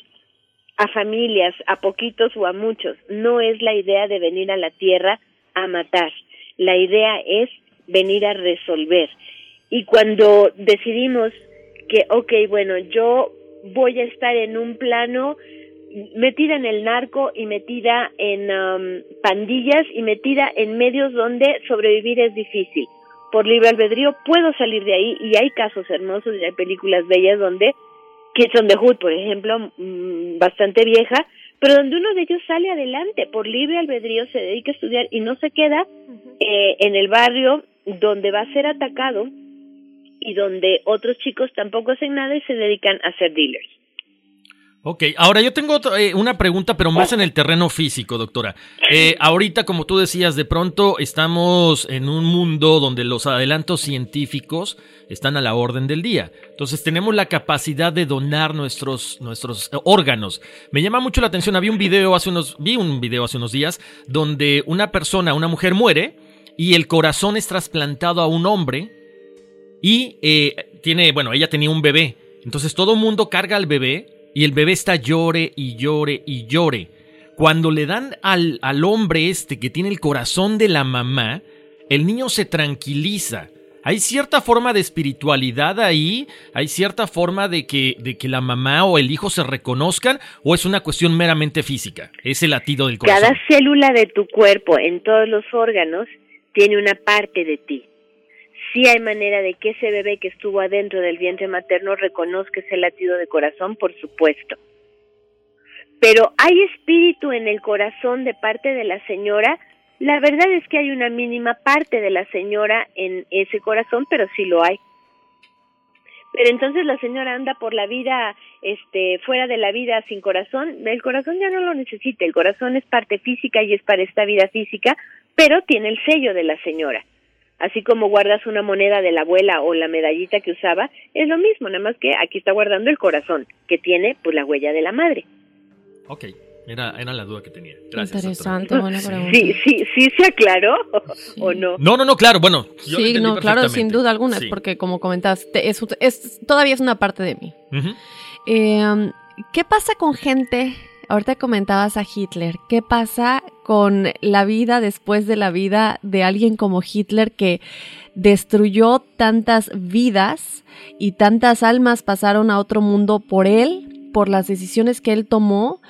a familias, a poquitos o a muchos, no es la idea de venir a la tierra a matar. La idea es venir a resolver. Y cuando decidimos que, ok, bueno, yo voy a estar en un plano metida en el narco y metida en um, pandillas y metida en medios donde sobrevivir es difícil. Por libre albedrío puedo salir de ahí y hay casos hermosos y hay películas bellas donde Kids on the Hood, por ejemplo, mm, bastante vieja, pero donde uno de ellos sale adelante por libre albedrío, se dedica a estudiar y no se queda eh, en el barrio donde va a ser atacado y donde otros chicos tampoco hacen nada y se dedican a ser dealers. Ok, ahora yo tengo eh, una pregunta, pero más en el terreno físico, doctora. Eh, ahorita, como tú decías, de pronto estamos en un mundo donde los adelantos científicos están a la orden del día. Entonces tenemos la capacidad de donar nuestros, nuestros órganos. Me llama mucho la atención, había un video hace unos, vi un video hace unos días donde una persona, una mujer muere y el corazón es trasplantado a un hombre y eh, tiene, bueno, ella tenía un bebé. Entonces todo el mundo carga al bebé y el bebé está llore y llore y llore. Cuando le dan al, al hombre este que tiene el corazón de la mamá, el niño se tranquiliza. Hay cierta forma de espiritualidad ahí, hay cierta forma de que, de que la mamá o el hijo se reconozcan, o es una cuestión meramente física, ese latido del corazón. Cada célula de tu cuerpo, en todos los órganos, tiene una parte de ti. Si hay manera de que ese bebé que estuvo adentro del vientre materno reconozca ese latido de corazón, por supuesto. Pero hay espíritu en el corazón de parte de la señora. La verdad es que hay una mínima parte de la señora en ese corazón, pero sí lo hay. Pero entonces la señora anda por la vida, este, fuera de la vida sin corazón. El corazón ya no lo necesita. El corazón es parte física y es para esta vida física, pero tiene el sello de la señora así como guardas una moneda de la abuela o la medallita que usaba, es lo mismo, nada más que aquí está guardando el corazón, que tiene pues la huella de la madre. Ok, era, era la duda que tenía. Gracias. Interesante, buena pregunta. Sí, sí, sí se aclaró o no. No, no, no, claro, bueno. sí, no, claro, sin duda alguna, porque como comentaste, es, es, todavía es una parte de mí. Eh, ¿Qué pasa con gente Ahorita comentabas a Hitler. ¿Qué pasa con la vida después de la vida de alguien como Hitler que destruyó tantas vidas y tantas almas pasaron a otro mundo por él, por las decisiones que él tomó?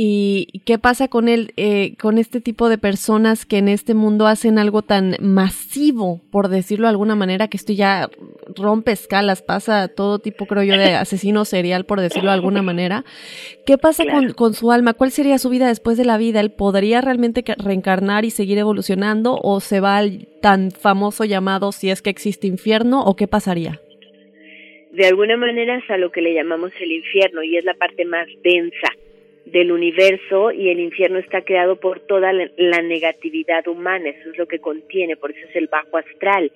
¿Y qué pasa con él, eh, con este tipo de personas que en este mundo hacen algo tan masivo, por decirlo de alguna manera, que esto ya rompe escalas, pasa todo tipo, creo yo, de asesino serial, por decirlo de alguna manera? ¿Qué pasa con, con, su alma? ¿Cuál sería su vida después de la vida? ¿Él podría realmente reencarnar y seguir evolucionando o se va al tan famoso llamado si es que existe infierno o qué pasaría? De alguna manera es a lo que le llamamos el infierno y es la parte más densa del universo y el infierno está creado por toda la, negatividad humana, eso es lo que contiene, por eso es el bajo astral.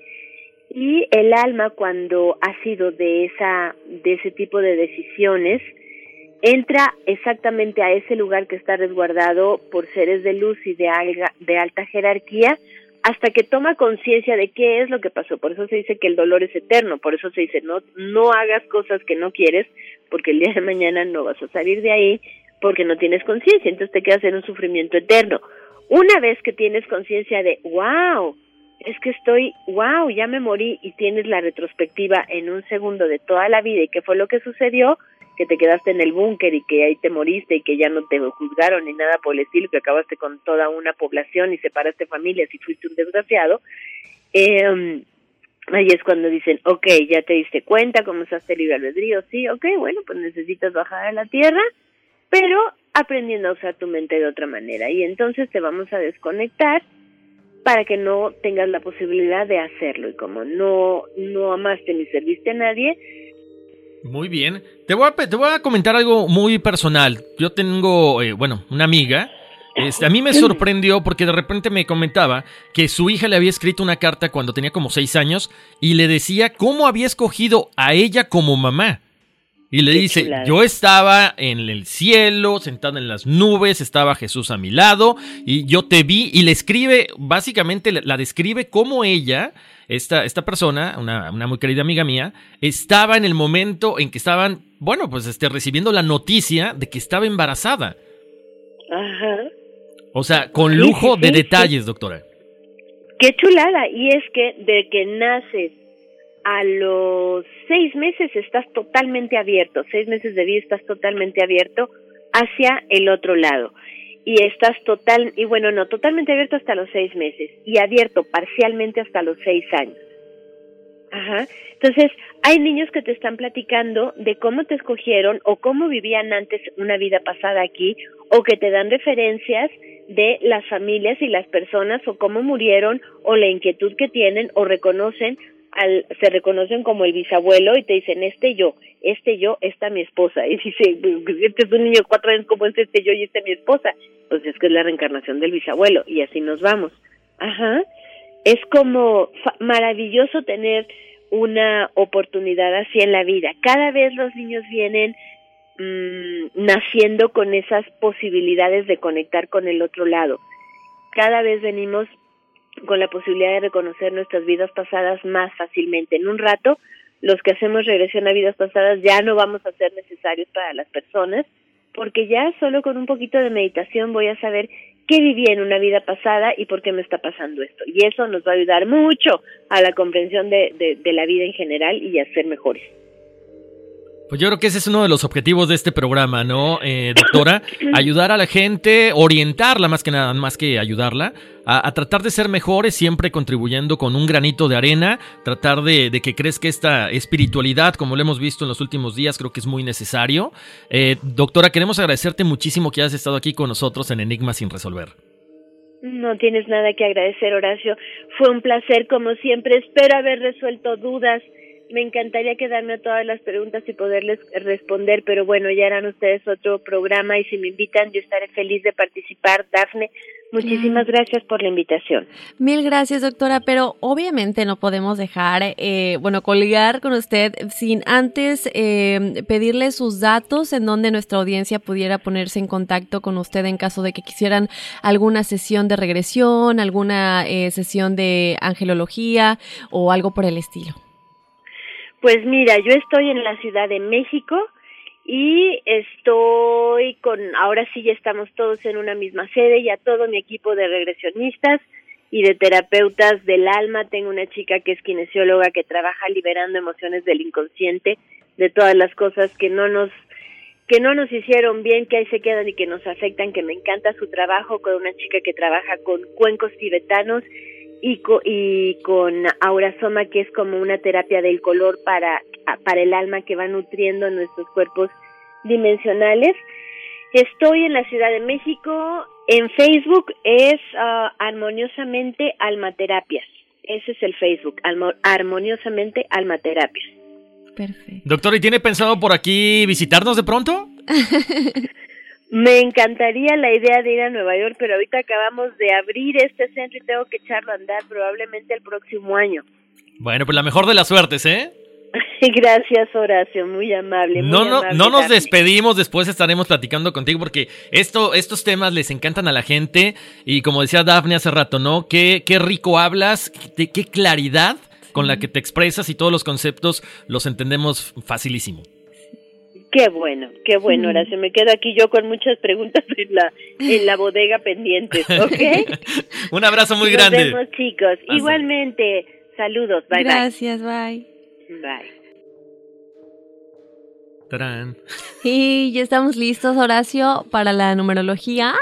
Y el alma cuando ha sido de esa de ese tipo de decisiones entra exactamente a ese lugar que está resguardado por seres de luz y de, de alta jerarquía hasta que toma conciencia de qué es lo que pasó. Por eso se dice que el dolor es eterno, por eso se dice no no hagas cosas que no quieres porque el día de mañana no vas a salir de ahí porque no tienes conciencia, entonces te quedas en un sufrimiento eterno. Una vez que tienes conciencia de, wow, es que estoy, wow, ya me morí y tienes la retrospectiva en un segundo de toda la vida y qué fue lo que sucedió, que te quedaste en el búnker y que ahí te moriste y que ya no te juzgaron ni nada por el estilo, que acabaste con toda una población y separaste familias y fuiste un desgraciado, eh, ahí es cuando dicen, ok, ya te diste cuenta, comenzaste libre albedrío, sí, ok, bueno, pues necesitas bajar a la tierra, pero aprendiendo a usar tu mente de otra manera. Y entonces te vamos a desconectar para que no tengas la posibilidad de hacerlo. Y como no, no amaste ni serviste a nadie. Muy bien. Te voy a, te voy a comentar algo muy personal. Yo tengo, eh, bueno, una amiga. Este, a mí me sorprendió porque de repente me comentaba que su hija le había escrito una carta cuando tenía como seis años y le decía cómo había escogido a ella como mamá. Y le dice, yo estaba en el cielo, sentado en las nubes, estaba Jesús a mi lado, y yo te vi, y le escribe, básicamente la describe como ella, esta, esta persona, una, una, muy querida amiga mía, estaba en el momento en que estaban, bueno, pues este, recibiendo la noticia de que estaba embarazada. Ajá. O sea, con lujo de detalles, doctora. Qué chulada, y es que de que naces a los seis meses estás totalmente abierto, seis meses de vida estás totalmente abierto hacia el otro lado. Y estás total, y bueno, no, totalmente abierto hasta los seis meses y abierto parcialmente hasta los seis años. Ajá. Entonces, hay niños que te están platicando de cómo te escogieron o cómo vivían antes una vida pasada aquí o que te dan referencias de las familias y las personas o cómo murieron o la inquietud que tienen o reconocen al, se reconocen como el bisabuelo y te dicen, este yo, este yo, esta mi esposa. Y dice, este es un niño cuatro años, como es este yo y esta mi esposa? Pues es que es la reencarnación del bisabuelo y así nos vamos. Ajá. Es como maravilloso tener una oportunidad así en la vida. Cada vez los niños vienen mmm, naciendo con esas posibilidades de conectar con el otro lado. Cada vez venimos con la posibilidad de reconocer nuestras vidas pasadas más fácilmente. En un rato, los que hacemos regresión a vidas pasadas ya no vamos a ser necesarios para las personas, porque ya solo con un poquito de meditación voy a saber qué viví en una vida pasada y por qué me está pasando esto. Y eso nos va a ayudar mucho a la comprensión de, de, de la vida en general y a ser mejores. Pues yo creo que ese es uno de los objetivos de este programa, ¿no, eh, doctora? Ayudar a la gente, orientarla más que nada, más que ayudarla, a, tratar de ser mejores, siempre contribuyendo con un granito de arena, tratar de, que crezca esta espiritualidad, como lo hemos visto en los últimos días, creo que es muy necesario. Eh, doctora, queremos agradecerte muchísimo que hayas estado aquí con nosotros en Enigma sin resolver. No tienes nada que agradecer, Horacio. Fue un placer, como siempre. Espero haber resuelto dudas me encantaría quedarme a todas las preguntas y poderles responder, pero bueno, ya eran ustedes otro programa y si me invitan yo estaré feliz de participar. Dafne, muchísimas gracias por la invitación. Mil gracias, doctora, pero obviamente no podemos dejar, eh, bueno, colgar con usted sin antes eh, pedirle sus datos en donde nuestra audiencia pudiera ponerse en contacto con usted en caso de que quisieran alguna sesión de regresión, alguna eh, sesión de angelología o algo por el estilo. Pues mira, yo estoy en la Ciudad de México y estoy con, ahora sí ya estamos todos en una misma sede, ya todo mi equipo de regresionistas y de terapeutas del alma. Tengo una chica que es kinesióloga que trabaja liberando emociones del inconsciente, de todas las cosas que no nos que no nos hicieron bien, que ahí se quedan y que nos afectan, que me encanta su trabajo con una chica que trabaja con cuencos tibetanos y, y con Aurasoma, que es como una terapia del color para, para el alma que va nutriendo nuestros cuerpos dimensionales. Estoy en la Ciudad de México. En Facebook es ah, Armoniosamente Almaterapias. Ese es el Facebook, Armoniosamente Almaterapias. Perfecto. Doctor, ¿y tiene pensado por aquí visitarnos de pronto? Me encantaría la idea de ir a Nueva York, pero ahorita acabamos de abrir este centro y tengo que echarlo a andar probablemente el próximo año. Bueno, pues la mejor de las suertes, ¿eh? Gracias, Horacio, muy amable. no, no, no nos despedimos, después estaremos platicando contigo porque esto, estos temas les encantan a la gente y como decía Daphne hace rato, ¿no? Qué, qué rico hablas, qué, qué claridad con la que te expresas y todos los conceptos los entendemos facilísimo. Qué bueno, qué bueno, Horacio. Me quedo aquí yo con muchas preguntas en la, en la bodega pendientes, ¿ok? Un abrazo muy grande. Nos vemos, chicos. Igualmente, saludos. Bye, Gracias, bye. Bye. Tarán. Y ya estamos listos, Horacio, para la numerología.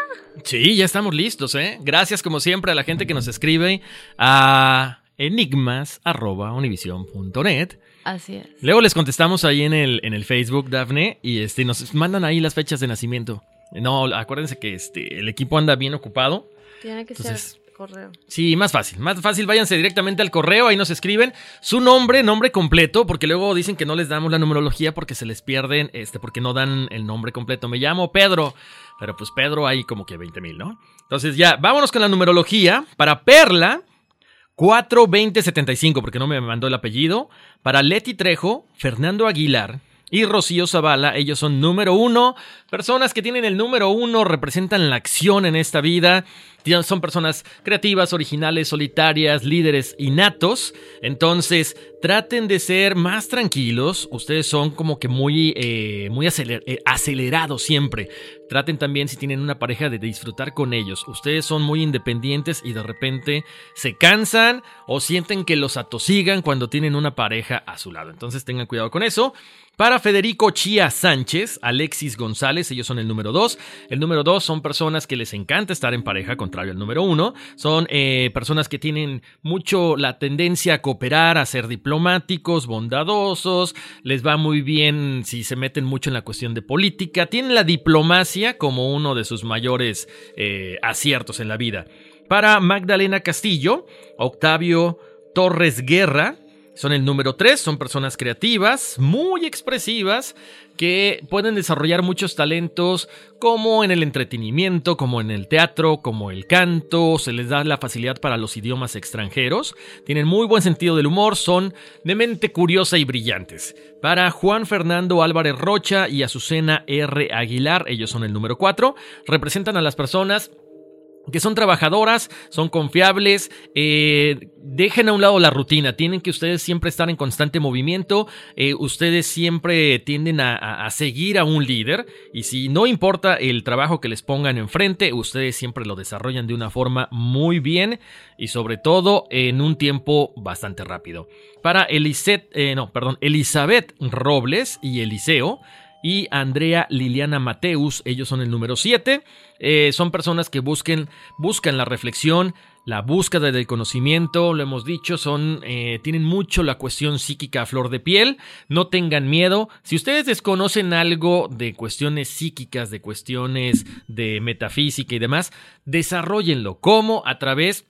Sí, ya estamos listos, ¿eh? Gracias, como siempre, a la gente que nos escribe a enigmas.univision.net Así es. Luego les contestamos ahí en el, en el Facebook, Dafne, y este, nos mandan ahí las fechas de nacimiento. No, acuérdense que este, el equipo anda bien ocupado. Tiene que ser correo. Sí, más fácil, más fácil, váyanse directamente al correo, ahí nos escriben su nombre, nombre completo, porque luego dicen que no les damos la numerología porque se les pierden, este, porque no dan el nombre completo. Me llamo Pedro, pero pues Pedro hay como que 20 mil, ¿no? Entonces ya, vámonos con la numerología. Para Perla, 42075, porque no me mandó el apellido. Para Leti Trejo, Fernando Aguilar y Rocío Zavala, ellos son número uno. Personas que tienen el número uno representan la acción en esta vida. Son personas creativas, originales, solitarias, líderes innatos. Entonces, traten de ser más tranquilos. Ustedes son como que muy, eh, muy eh, acelerados siempre. Traten también, si tienen una pareja, de disfrutar con ellos. Ustedes son muy independientes y de repente se cansan o sienten que los atosigan cuando tienen una pareja a su lado. Entonces, tengan cuidado con eso. Para Federico Chía Sánchez, Alexis González, ellos son el número dos. El número dos son personas que les encanta estar en pareja con contrario al número uno. Son eh, personas que tienen mucho la tendencia a cooperar, a ser diplomáticos, bondadosos, les va muy bien si se meten mucho en la cuestión de política, tienen la diplomacia como uno de sus mayores eh, aciertos en la vida. Para Magdalena Castillo, Octavio Torres Guerra, son el número 3, son personas creativas, muy expresivas, que pueden desarrollar muchos talentos como en el entretenimiento, como en el teatro, como el canto, se les da la facilidad para los idiomas extranjeros, tienen muy buen sentido del humor, son de mente curiosa y brillantes. Para Juan Fernando Álvarez Rocha y Azucena R. Aguilar, ellos son el número 4, representan a las personas que son trabajadoras, son confiables, eh, dejen a un lado la rutina, tienen que ustedes siempre estar en constante movimiento, eh, ustedes siempre tienden a, seguir a un líder y si no importa el trabajo que les pongan enfrente, ustedes siempre lo desarrollan de una forma muy bien y sobre todo en un tiempo bastante rápido. Para eh, no, perdón, Elizabeth Robles y Eliseo, y Andrea Liliana Mateus, ellos son el número 7. Eh, son personas que busquen, buscan la reflexión, la búsqueda del conocimiento, lo hemos dicho, son, eh, tienen mucho la cuestión psíquica a flor de piel, no tengan miedo. Si ustedes desconocen algo de cuestiones psíquicas, de cuestiones de metafísica y demás, desarrollenlo. ¿Cómo? A través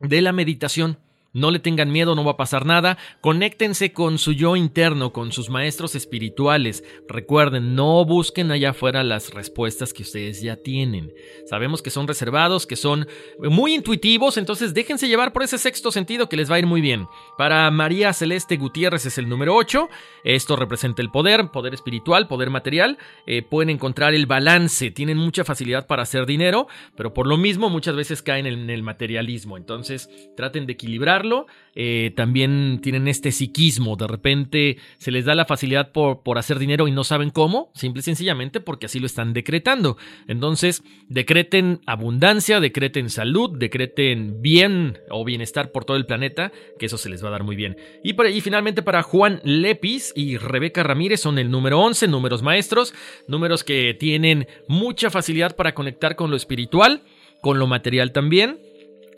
de la meditación. No le tengan miedo, no va a pasar nada. Conéctense con su yo interno, con sus maestros espirituales. Recuerden, no busquen allá afuera las respuestas que ustedes ya tienen. Sabemos que son reservados, que son muy intuitivos, entonces déjense llevar por ese sexto sentido que les va a ir muy bien. Para María Celeste Gutiérrez es el número 8. Esto representa el poder, poder espiritual, poder material. Eh, pueden encontrar el balance, tienen mucha facilidad para hacer dinero, pero por lo mismo muchas veces caen en el materialismo. Entonces traten de equilibrar Eh, también tienen este psiquismo, de repente se les da la facilidad por, por hacer dinero y no saben cómo, simple y sencillamente porque así lo están decretando. Entonces, decreten abundancia, decreten salud, decreten bien o bienestar por todo el planeta, que eso se les va a dar muy bien. Y, y finalmente para Juan Lepis y Rebeca Ramírez son el número 11, números maestros, números que tienen mucha facilidad para conectar con lo espiritual, con lo material también.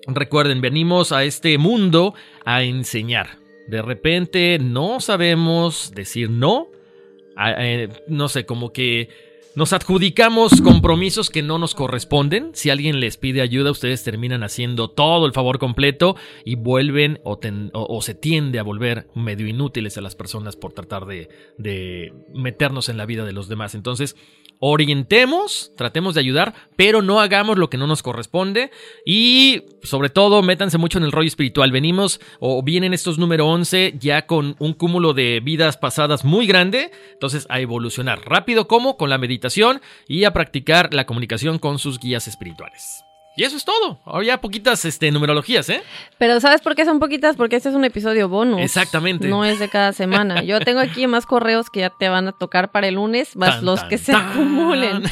Recuerden, venimos a este mundo a enseñar. De repente no sabemos decir no. Eh, no sé, como que nos adjudicamos compromisos que no nos corresponden. Si alguien les pide ayuda, ustedes terminan haciendo todo el favor completo y vuelven o, se tiende a volver medio inútiles a las personas por tratar de, de meternos en la vida de los demás. Entonces, orientemos, tratemos de ayudar, pero no hagamos lo que no nos corresponde y sobre todo métanse mucho en el rollo espiritual. Venimos o vienen estos número 11 ya con un cúmulo de vidas pasadas muy grande, entonces a evolucionar rápido como con la meditación y a practicar la comunicación con sus guías espirituales. Y eso es todo. Ahora ya poquitas este, numerologías, ¿eh? Pero ¿sabes por qué son poquitas? Porque este es un episodio bonus. Exactamente. No es de cada semana. Yo tengo aquí más correos que ya te van a tocar para el lunes, más los que se acumulen.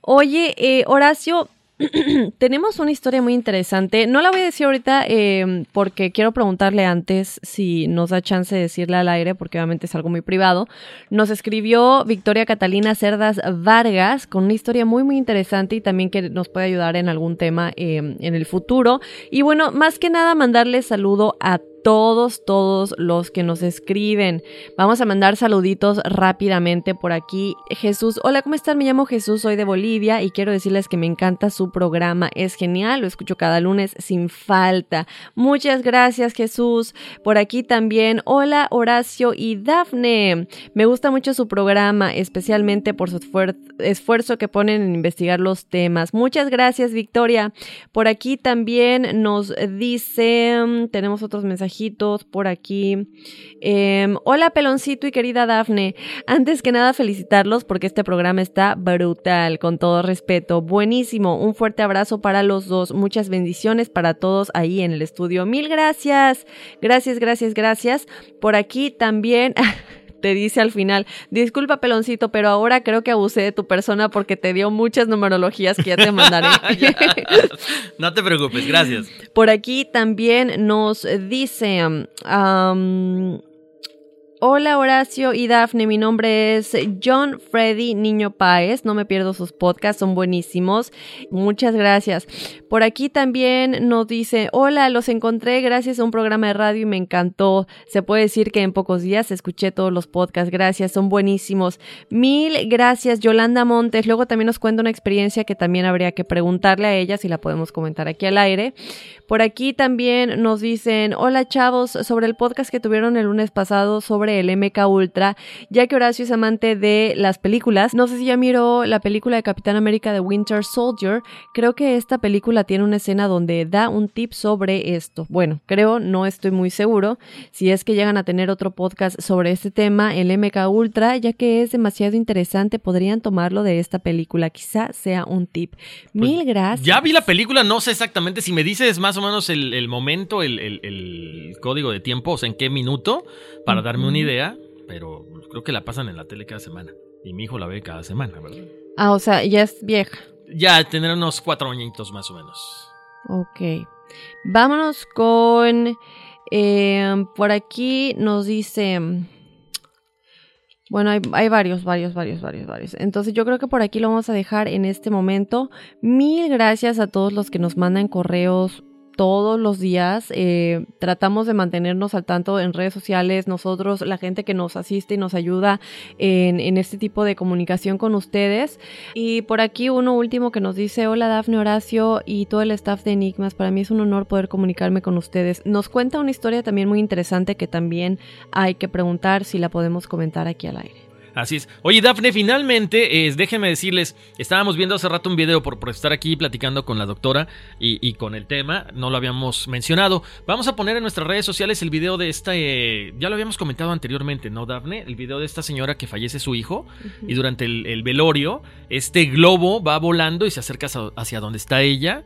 Oye, eh, Horacio, tenemos una historia muy interesante. No la voy a decir ahorita eh, porque quiero preguntarle antes si nos da chance de decirle al aire, porque obviamente es algo muy privado. Nos escribió Victoria Catalina Cerdas Vargas con una historia muy, muy interesante y también que nos puede ayudar en algún tema eh, en el futuro. Y bueno, más que nada mandarle saludo a todos, todos los que nos escriben. Vamos a mandar saluditos rápidamente por aquí. Jesús, hola, ¿cómo están? Me llamo Jesús, soy de Bolivia y quiero decirles que me encanta su programa. Es genial, lo escucho cada lunes sin falta. Muchas gracias, Jesús. Por aquí también, hola, Horacio y Dafne. Me gusta mucho su programa, especialmente por su esfuerzo que ponen en investigar los temas. Muchas gracias, Victoria. Por aquí también nos dice, tenemos otros mensajes por aquí. Em, hola, peloncito y querida Dafne. Antes que nada, felicitarlos porque este programa está brutal, con todo respeto. Buenísimo. Un fuerte abrazo para los dos. Muchas bendiciones para todos ahí en el estudio. Mil gracias. Gracias, gracias, gracias. Por aquí también. te dice al final, disculpa peloncito, pero ahora creo que abusé de tu persona porque te dio muchas numerologías que ya te mandaré. no te preocupes, gracias. Por aquí también nos dice, Hola Horacio y Dafne, mi nombre es John Freddy Niño Páez, no me pierdo sus podcasts, son buenísimos, muchas gracias. Por aquí también nos dice, hola, los encontré gracias a un programa de radio y me encantó, se puede decir que en pocos días escuché todos los podcasts, gracias, son buenísimos. Mil gracias Yolanda Montes, luego también nos cuenta una experiencia que también habría que preguntarle a ella si la podemos comentar aquí al aire. Por aquí también nos dicen, hola chavos, sobre el podcast que tuvieron el lunes pasado sobre el MK Ultra, ya que Horacio es amante de las películas. No sé si ya miró la película de Capitán América de Winter Soldier. Creo que esta película tiene una escena donde da un tip sobre esto. Bueno, creo, no estoy muy seguro. Si es que llegan a tener otro podcast sobre este tema, el MK Ultra, ya que es demasiado interesante, podrían tomarlo de esta película. Quizá sea un tip. Pues, Mil gracias. Ya vi la película, no sé exactamente. Si me dices más o menos el, momento, el, código de tiempo, o sea, en qué minuto, para darme una idea, pero creo que la pasan en la tele cada semana. Y mi hijo la ve cada semana, ¿verdad? Ah, o sea, ya es vieja. Ya, tener unos cuatro añitos más o menos. Ok. Vámonos con... Eh, por aquí nos dice... Bueno, hay, hay, varios, varios, varios, varios, varios. Entonces yo creo que por aquí lo vamos a dejar en este momento. Mil gracias a todos los que nos mandan correos todos los días. Eh, tratamos de mantenernos al tanto en redes sociales, nosotros, la gente que nos asiste y nos ayuda en, en, este tipo de comunicación con ustedes. Y por aquí uno último que nos dice, hola Dafne Horacio y todo el staff de Enigmas, para mí es un honor poder comunicarme con ustedes. Nos cuenta una historia también muy interesante que también hay que preguntar si la podemos comentar aquí al aire. Así es. Oye, Dafne, finalmente, eh, déjenme decirles, estábamos viendo hace rato un video por, estar aquí platicando con la doctora y, con el tema, no lo habíamos mencionado. Vamos a poner en nuestras redes sociales el video de esta, eh, ya lo habíamos comentado anteriormente, ¿no, Dafne? El video de esta señora que fallece su hijo y durante el, velorio, este globo va volando y se acerca hacia donde está ella.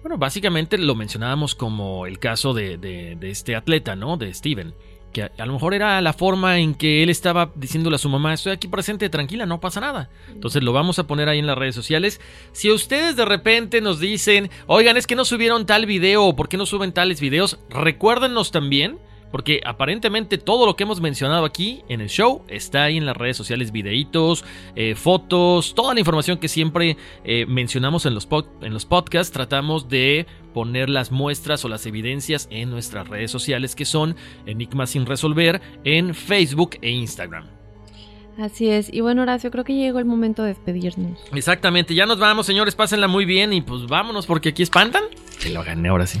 Bueno, básicamente lo mencionábamos como el caso de, de, de este atleta, ¿no? De Steven que a, lo mejor era la forma en que él estaba diciéndole a su mamá, estoy aquí presente, tranquila, no pasa nada. Entonces lo vamos a poner ahí en las redes sociales. Si ustedes de repente nos dicen, oigan, es que no subieron tal video por qué no suben tales videos, recuérdenos también porque aparentemente todo lo que hemos mencionado aquí en el show está ahí en las redes sociales, videitos, eh, fotos, toda la información que siempre eh, mencionamos en los, en los podcasts. Tratamos de poner las muestras o las evidencias en nuestras redes sociales que son Enigmas sin resolver en Facebook e Instagram. Así es. Y bueno, Horacio, creo que llegó el momento de despedirnos. Exactamente. Ya nos vamos, señores. Pásenla muy bien y pues vámonos porque aquí espantan. Que lo gané ahora sí.